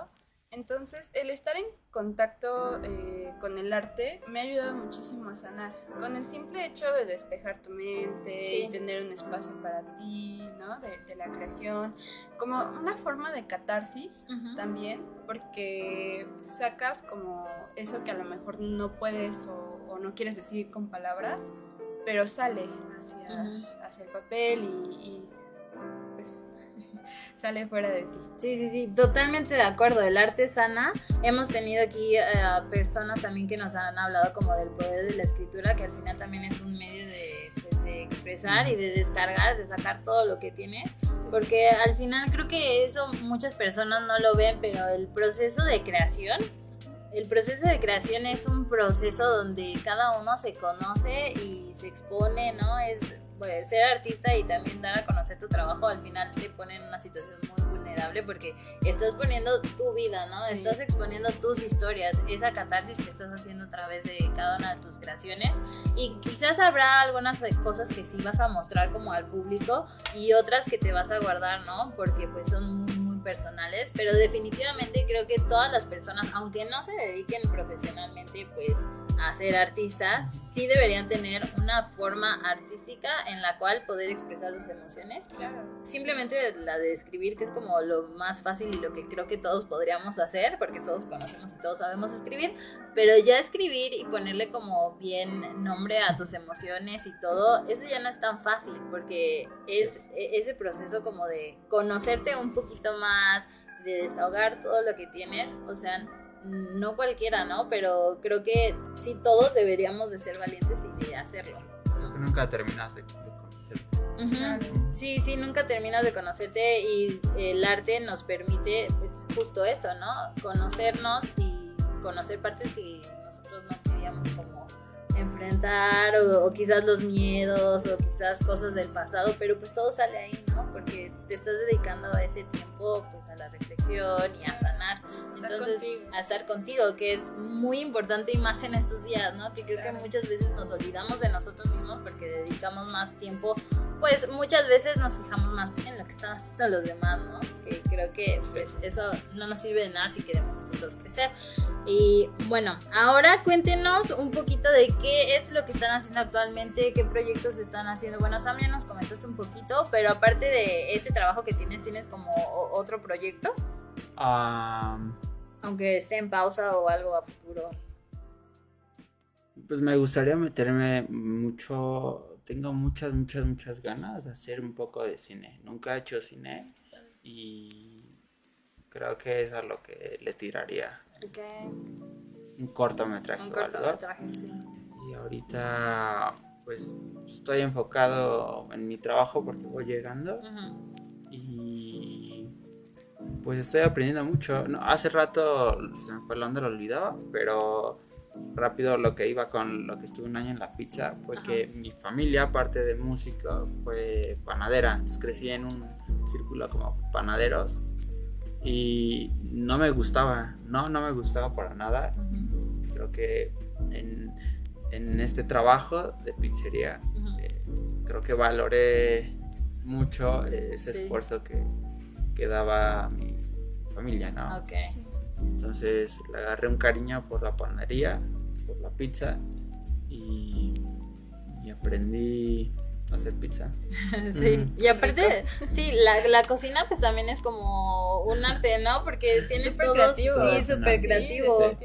entonces, el estar en contacto eh, con el arte me ha ayudado muchísimo a sanar. Con el simple hecho de despejar tu mente y tener un espacio para ti, ¿no? De, la creación, como una forma de catarsis también, porque sacas como eso que a lo mejor no puedes o, no quieres decir con palabras, pero sale hacia, el papel y pues sale fuera de ti. Sí, sí, sí, totalmente de acuerdo. El arte sana. Hemos tenido aquí eh, personas también que nos han hablado como del poder de la escritura, que al final también es un medio de, pues, de expresar y de descargar, de sacar todo lo que tienes. Porque al final creo que eso muchas personas no lo ven, pero el proceso de creación el proceso de creación es un proceso donde cada uno se conoce y se expone, ¿no? Es pues, ser artista y también dar a conocer tu trabajo al final te pone en una situación muy vulnerable porque estás poniendo tu vida, ¿no? Estás exponiendo tus historias, esa catarsis que estás haciendo a través de cada una de tus creaciones y quizás habrá algunas cosas que sí vas a mostrar como al público y otras que te vas a guardar, ¿no? Porque pues son muy, muy personales, pero definitivamente creo que todas las personas, aunque no se dediquen profesionalmente, pues a ser artistas, sí deberían tener una forma artística en la cual poder expresar sus emociones. Simplemente la de escribir, que es como lo más fácil y lo que creo que todos podríamos hacer, porque todos conocemos y todos sabemos escribir, pero ya escribir y ponerle como bien nombre a tus emociones y todo, eso ya no es tan fácil, porque es e, ese proceso como de conocerte un poquito más, de desahogar todo lo que tienes, o sea, no cualquiera, ¿no? Pero creo que sí todos deberíamos de ser valientes y de hacerlo. Nunca terminas de, conocerte. Sí, sí, nunca terminas de conocerte y el arte nos permite, pues, justo eso, ¿no? Conocernos y conocer partes que nosotros no queríamos como enfrentar o, quizás los miedos o quizás cosas del pasado, pero pues todo sale ahí, ¿no? Porque te estás dedicando a ese tiempo pues a la reflexión y a sanar, entonces a estar contigo, que es muy importante y más en estos días, ¿no? Que creo que muchas veces nos olvidamos de nosotros mismos porque dedicamos más tiempo, pues muchas veces nos fijamos más en lo que están haciendo los demás, ¿no? Que creo que pues eso no nos sirve de nada si queremos nosotros crecer. Y bueno, ahora cuéntenos un poquito de qué es lo que están haciendo actualmente, qué proyectos están haciendo. Bueno, Sam ya nos comentaste un poquito, pero aparte de ese trabajo que tienes, ¿tienes como otro proyecto? Aunque esté en pausa o algo a futuro. Pues me gustaría meterme mucho, tengo muchas, muchas, muchas ganas de hacer un poco de cine. Nunca he hecho cine y creo que es a lo que le tiraría un cortometraje. Un cortometraje, sí. Y ahorita pues estoy enfocado en mi trabajo porque voy llegando. Y pues estoy aprendiendo mucho. hace rato se me fue el onda, lo olvidaba, pero rápido lo que iba con lo que estuve un año en la pizza fue que mi familia, aparte de música, fue panadera. Entonces crecí en un círculo como panaderos y no me gustaba, no, no me gustaba para nada. Creo que en, en, este trabajo de pizzería, eh, creo que valoré mucho ese esfuerzo que, que, daba mi familia, ¿no? Entonces le agarré un cariño por la panadería, por la pizza y, y aprendí hacer pizza. (laughs) sí, y aparte, sí, la, la, cocina pues también es como un arte, ¿no? Porque tienes todo, sí, súper creativo.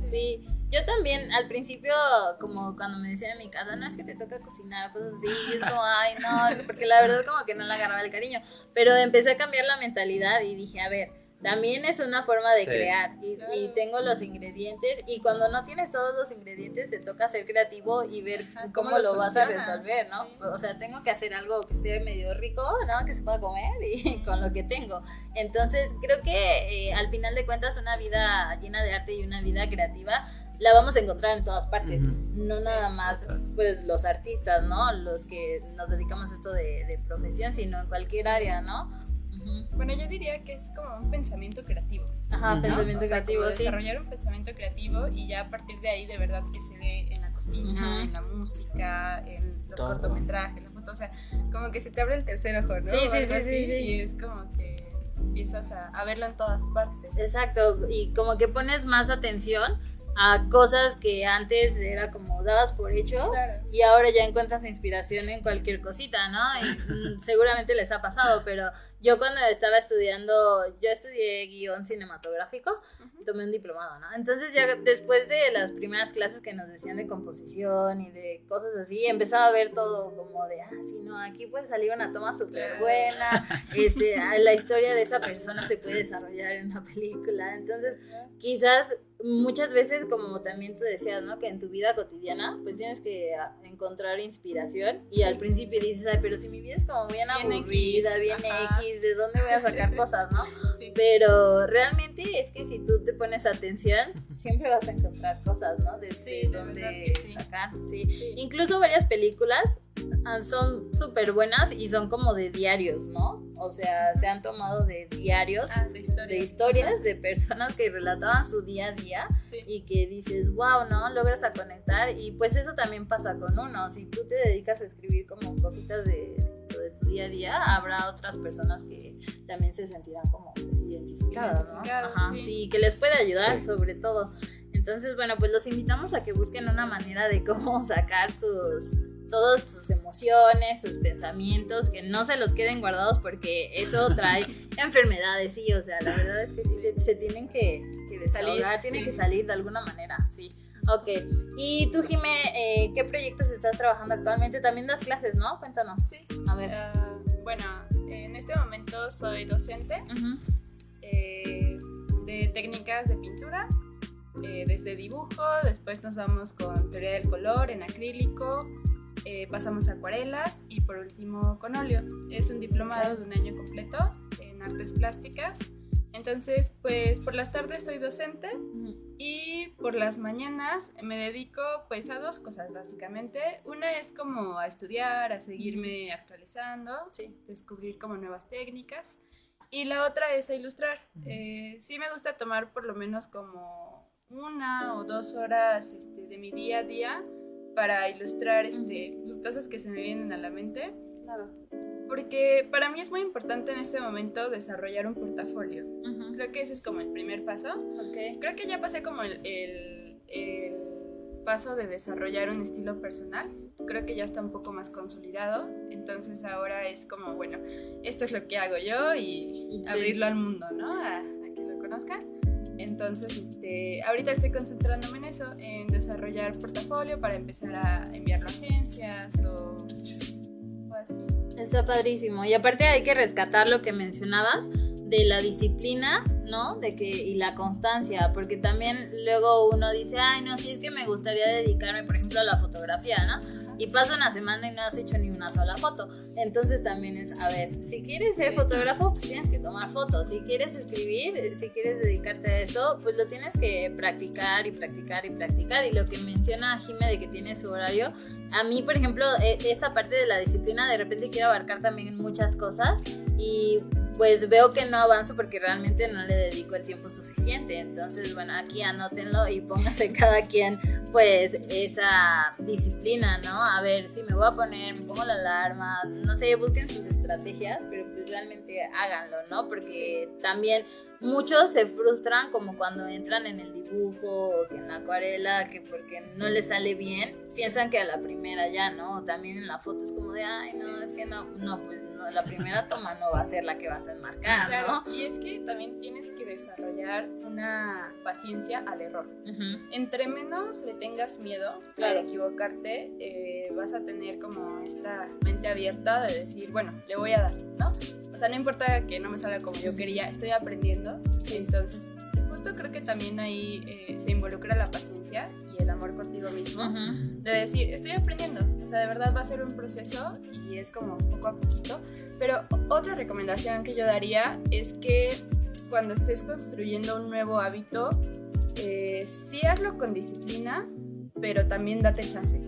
Sí, yo también al principio, como cuando me decían en mi casa, no es que te toca cocinar cosas así, y es como, ay, no, (laughs) porque la verdad como que no le agarraba el cariño, pero empecé a cambiar la mentalidad y dije, a ver, también es una forma de crear y, tengo los ingredientes y cuando no tienes todos los ingredientes te toca ser creativo y ver cómo, lo, vas a resolver, ¿no? O sea, tengo que hacer algo que esté medio rico, ¿no? Que se pueda comer y (laughs) con lo que tengo. Entonces, creo que eh, al final de cuentas una vida llena de arte y una vida creativa la vamos a encontrar en todas partes, no nada más pues los artistas, ¿no? Los que nos dedicamos a esto de, de profesión, sino en cualquier área, ¿no? Bueno, yo diría que es como un pensamiento creativo. Ajá, pensamiento creativo, sí. Desarrollar un pensamiento creativo y ya a partir de ahí de verdad que se ve en la cocina, en la música, en los cortometrajes, las fotos, o sea, como que se te abre el tercer ojo, ¿no? Sí, sí, sí, sí, sí, Y es como que empiezas a, a verlo en todas partes. Exacto, y como que pones más atención a cosas que antes era como dabas por hecho y ahora ya encuentras inspiración en cualquier cosita, ¿no? Y mm, seguramente les ha pasado, pero yo cuando estaba estudiando, yo estudié guion cinematográfico, tomé un diplomado, ¿no? Entonces ya después de las primeras clases que nos decían de composición y de cosas así, empezaba a ver todo como de, ah, sí, no, aquí puede salir una toma súper buena, (laughs) este, la historia de esa persona se puede (laughs) desarrollar en una película, entonces quizás muchas veces, como también tú decías, ¿no? Que en tu vida cotidiana, pues tienes que ah, encontrar inspiración. Y al principio dices, ay, pero si mi vida es como bien, aburrida, bien X, ¿de dónde voy a sacar (laughs) cosas, no? Pero realmente es que si tú te pones atención, siempre vas a encontrar cosas, ¿no? De, dónde sacar. Sí. Incluso varias películas ah, son súper buenas y son como de diarios, ¿no? O sea, se han tomado de diarios, ah, de, historias. de personas que relataban su día a día y que dices, wow, ¿no? Logras a conectar y pues eso también pasa con uno. Si tú te dedicas a escribir como cositas de, día a día, habrá otras personas que también se sentirán como pues, identificadas, ¿no? Ajá, sí. que les puede ayudar sobre todo. Entonces, bueno, pues los invitamos a que busquen una manera de cómo (laughs) sacar sus todas sus emociones, sus pensamientos, que no se los queden guardados porque eso trae (laughs) enfermedades, sí, o sea, la verdad es que sí, se, tienen que, que salir, tienen que salir de alguna manera, sí. Ok, y tú, Jime, eh, ¿qué proyectos estás trabajando actualmente? También das clases, ¿no? Cuéntanos. Sí. A ver. Ah, bueno, en este momento soy docente eh, de técnicas de pintura, eh, desde dibujo, después nos vamos con teoría del color en acrílico, pasamos a acuarelas y por último con óleo. Es un diplomado de un año completo en artes plásticas. Entonces, pues por las tardes soy docente y por las mañanas me dedico pues a dos cosas básicamente. Una es como a estudiar, a seguirme actualizando, descubrir como nuevas técnicas. Y la otra es a ilustrar. Eh, sí me gusta tomar por lo menos como una o dos horas este, de mi día a día para ilustrar este, pues, cosas que se me vienen a la mente. Claro. Porque para mí es muy importante en este momento desarrollar un portafolio. Creo que ese es como el primer paso. Okay. Creo que ya pasé como el, el, el, paso de desarrollar un estilo personal. Creo que ya está un poco más consolidado. Entonces ahora es como, bueno, esto es lo que hago yo y abrirlo al mundo, ¿no? A, a que lo conozcan. Entonces, este, ahorita estoy concentrándome en eso, en desarrollar portafolio para empezar a enviarlo a agencias o, así. Está padrísimo. Y aparte hay que rescatar lo que mencionabas de la disciplina, ¿no? De que y la constancia, porque también luego uno dice, "Ay, no, si es que me gustaría dedicarme, por ejemplo, a la fotografía, ¿no?" Y pasa una semana y no has hecho ni una sola foto. Entonces también es, a ver, si quieres ser fotógrafo, pues tienes que tomar fotos. Si quieres escribir, si quieres dedicarte a esto, pues lo tienes que practicar y practicar y practicar. Y lo que menciona Jime de que tiene su horario, a mí, por ejemplo, e, esa parte de la disciplina, de repente quiero abarcar también muchas cosas y pues veo que no avanzo porque realmente no le dedico el tiempo suficiente. Entonces, bueno, aquí anótenlo y póngase (laughs) cada quien pues esa disciplina, ¿no? A ver, si me voy a poner, me pongo la alarma, no sé, busquen sus estrategias, pero pues realmente háganlo, ¿no? Porque también muchos se frustran como cuando entran en el dibujo o que en la acuarela, que porque no les sale bien, piensan que a la primera ya, ¿no? también en la foto es como de, ay, no, es que no, no, pues la primera toma no va a ser la que vas a enmarcar, ¿no? Y es que también tienes que desarrollar una paciencia al error. Entre menos le tengas miedo a equivocarte, eh, vas a tener como esta mente abierta de decir, bueno, le voy a dar, ¿no? O sea, no importa que no me salga como yo quería, estoy aprendiendo. Entonces, justo creo que también ahí eh, se involucra la paciencia y el amor contigo mismo. De decir, estoy aprendiendo. O sea, de verdad va a ser un proceso y es como poco a poquito. Pero otra recomendación que yo daría es que cuando estés construyendo un nuevo hábito, eh, sí hazlo con disciplina, pero también date chance.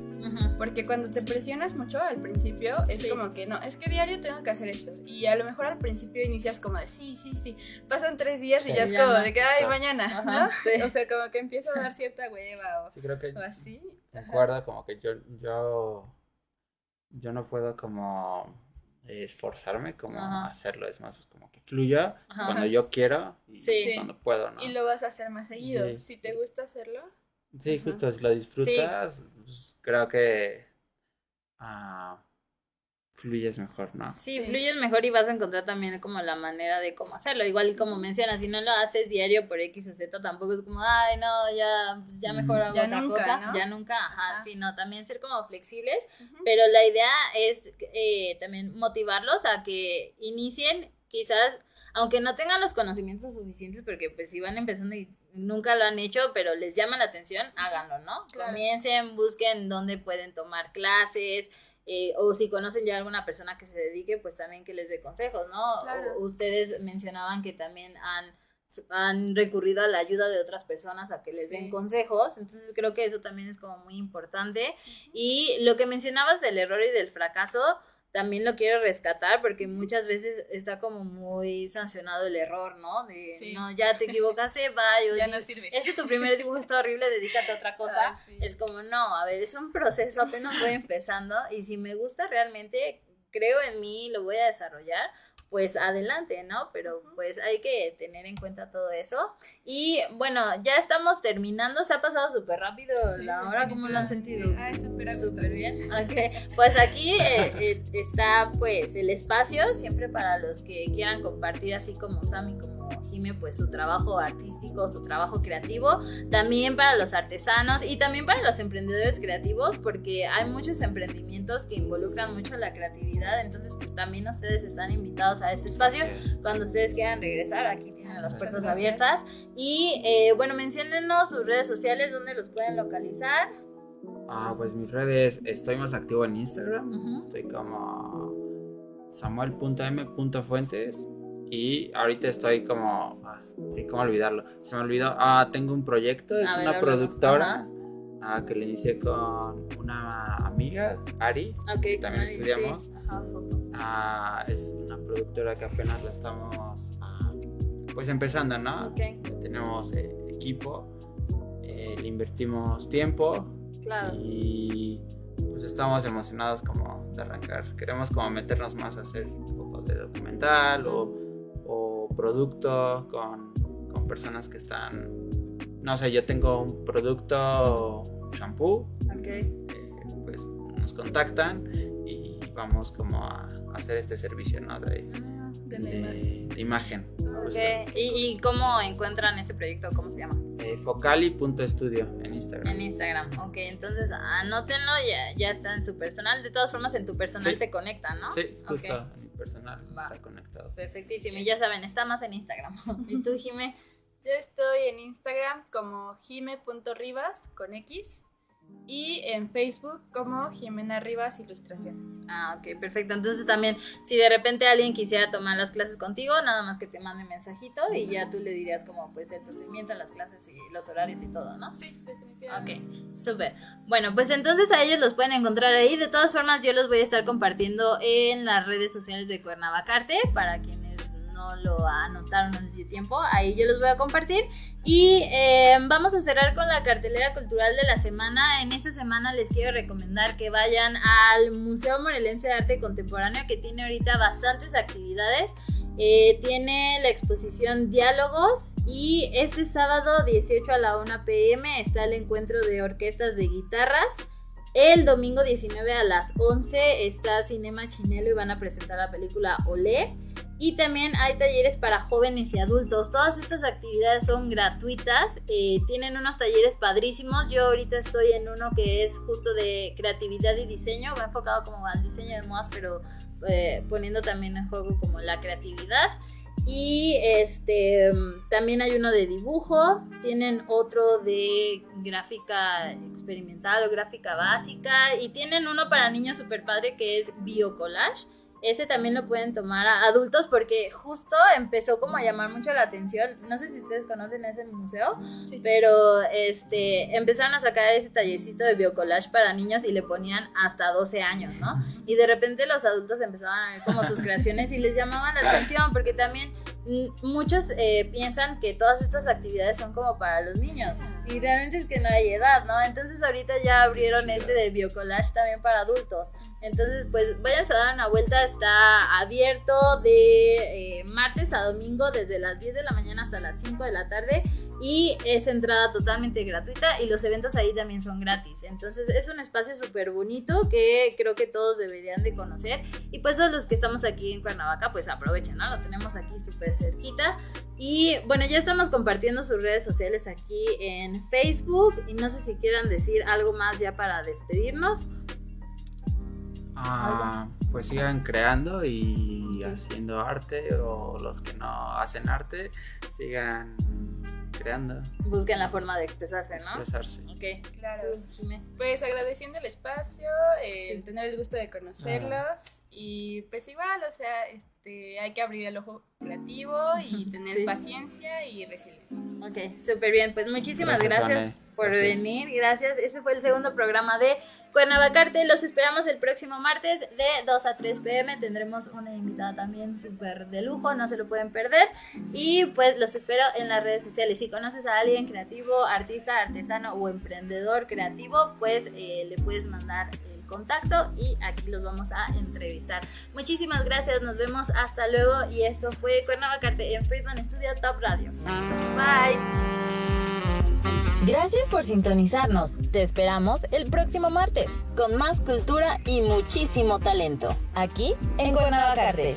Porque cuando te presionas mucho al principio, es como que no, es que diario tengo que hacer esto. Y a lo mejor al principio inicias como de sí, sí, sí. Pasan tres días y ya, es como de que, ay, mañana, ¿no? O sea, como que empieza a dar cierta hueva o, sí, creo que o así. Me acuerdo como que yo, yo, yo no puedo como esforzarme como hacerlo, es más pues, como que fluya cuando yo quiero y cuando puedo, ¿no? Y lo vas a hacer más seguido. Si te gusta hacerlo, Sí, justo, si lo disfrutas, pues, creo que uh, fluyes mejor, ¿no? Sí, fluyes mejor y vas a encontrar también como la manera de cómo hacerlo. Igual como mencionas, si no lo haces diario por X o Z, tampoco es como, ay, no, ya, ya mejor hago otra cosa. Ya nunca, ajá, sino también ser como flexibles. Pero la idea es eh, también motivarlos a que inicien quizás aunque no tengan los conocimientos suficientes, porque pues si van empezando y nunca lo han hecho, pero les llama la atención, háganlo, ¿no? Comiencen, busquen dónde pueden tomar clases, eh, o si conocen ya alguna persona que se dedique, pues también que les dé consejos, ¿no? ustedes mencionaban que también han, han recurrido a la ayuda de otras personas a que les den consejos, entonces creo que eso también es como muy importante. Y lo que mencionabas del error y del fracaso, también lo quiero rescatar porque muchas veces está como muy sancionado el error, ¿no? De, no, ya te equivocaste, (laughs) vaya. ya no sirve. Ese es tu primer dibujo, está horrible, dedícate a otra cosa. Ah, es como, no, a ver, es un proceso, apenas voy empezando y si me gusta realmente, creo en mí, lo voy a desarrollar, pues adelante, ¿no? Pero pues hay que tener en cuenta todo eso. Y bueno, ya estamos terminando, se ha pasado súper rápido la hora, ¿cómo lo han sentido? Ay, súper Súper bien. Ok, pues aquí eh, eh, está pues el espacio, siempre para los que quieran compartir así como Sammy, como Jime, pues su trabajo artístico, su trabajo creativo, también para los artesanos y también para los emprendedores creativos, porque hay muchos emprendimientos que involucran mucho la creatividad, entonces pues también ustedes están invitados a este espacio. Cuando ustedes quieran regresar, aquí tienen las puertas abiertas. Y eh, bueno, menciónenos sus redes sociales, donde los pueden localizar. Ah, pues mis redes, estoy más activo en Instagram, estoy como samuel.m.fuentes y ahorita estoy como, ah, sí, cómo olvidarlo, se me olvidó, ah, tengo un proyecto, es una productora ah, que le inicié con una amiga, Ari, okay, también estudiamos, ah, es una productora que apenas la estamos pues empezando, ¿no? Okay. Tenemos eh, equipo, eh, le invertimos tiempo claro. y pues estamos emocionados como de arrancar, queremos como meternos más a hacer un poco de documental o producto con, con personas que están, no sé, yo tengo un producto shampoo, okay. Eh, pues nos contactan y vamos como a, hacer este servicio, ¿no? De, ah, de, imagen. Okay. ¿Y, ¿Y, cómo encuentran ese proyecto? ¿Cómo se llama? Eh, focali.studio en Instagram. En Instagram, ok. Entonces anótenlo, ya, ya está en su personal. De todas formas, en tu personal te conectan, ¿no? Sí, justo personal está conectado. Perfectísimo. Y ya saben, está más en Instagram. (laughs) ¿Y tú, Jime? Yo estoy en Instagram como jime.ribas con X y en Facebook como Jimena Rivas Ilustración. Ah, ok, perfecto. Entonces también, si de repente alguien quisiera tomar las clases contigo, nada más que te mande mensajito y ya tú le dirías como pues el procedimiento, las clases y los horarios y todo, ¿no? Sí, definitivamente. Ok, súper. Bueno, pues entonces a ellos los pueden encontrar ahí. De todas formas, yo los voy a estar compartiendo en las redes sociales de Cuernavacarte para quienes lo anotaron de tiempo, ahí yo los voy a compartir. Y eh, vamos a cerrar con la cartelera cultural de la semana. En esta semana les quiero recomendar que vayan al Museo Morelense de Arte Contemporáneo, que tiene ahorita bastantes actividades. Eh, tiene la exposición Diálogos y este sábado 18 a la 1 pm está el encuentro de orquestas de guitarras. El domingo 19 a las 11 está Cinema Chinelo y van a presentar la película Olé. Y también hay talleres para jóvenes y adultos. Todas estas actividades son gratuitas. Eh, tienen unos talleres padrísimos. Yo ahorita estoy en uno que es justo de creatividad y diseño. Va enfocado como al diseño de modas, pero eh, poniendo también en juego como la creatividad. Y este también hay uno de dibujo, tienen otro de gráfica experimental o gráfica básica y tienen uno para niños super padre que es biocollage ese también lo pueden tomar a adultos porque justo empezó como a llamar mucho la atención. No sé si ustedes conocen ese museo, pero este empezaron a sacar ese tallercito de biocollage para niños y le ponían hasta 12 años, ¿no? Y de repente los adultos empezaban a ver como sus creaciones y les llamaban la atención porque también muchos eh, piensan que todas estas actividades son como para los niños. Y realmente es que no hay edad, ¿no? Entonces ahorita ya abrieron este de biocollage también para adultos. Entonces, pues vayan a dar una vuelta, está abierto de eh, martes a domingo desde las 10 de la mañana hasta las 5 de la tarde y es entrada totalmente gratuita y los eventos ahí también son gratis. Entonces es un espacio súper bonito que creo que todos deberían de conocer y pues todos los que estamos aquí en Cuernavaca pues aprovechen, ¿no? Lo tenemos aquí súper cerquita y bueno, ya estamos compartiendo sus redes sociales aquí en Facebook y no sé si quieran decir algo más ya para despedirnos. Ah, pues sigan creando y haciendo arte o los que no hacen arte sigan creando. Busquen la forma de expresarse, ¿no? Expresarse. Ok, claro. Pues agradeciendo el espacio, eh, tener el gusto de conocerlos y pues igual, o sea, este, hay que abrir el ojo creativo y tener paciencia y resiliencia. Ok, súper bien. Pues muchísimas gracias, por venir. Gracias. Ese fue el segundo programa de Cuernavacarte. Los esperamos el próximo martes de 2 a 3 pm. Tendremos una invitada también súper de lujo, no se lo pueden perder. Y pues los espero en las redes sociales. Si conoces a alguien creativo, artista, artesano o emprendedor creativo, pues eh, le puedes mandar contacto y aquí los vamos a entrevistar. Muchísimas gracias, nos vemos hasta luego y esto fue Cuernavacarte en Friedman Studio Top Radio. Bye. Gracias por sintonizarnos. Te esperamos el próximo martes con más cultura y muchísimo talento. Aquí en Cuernavacarte.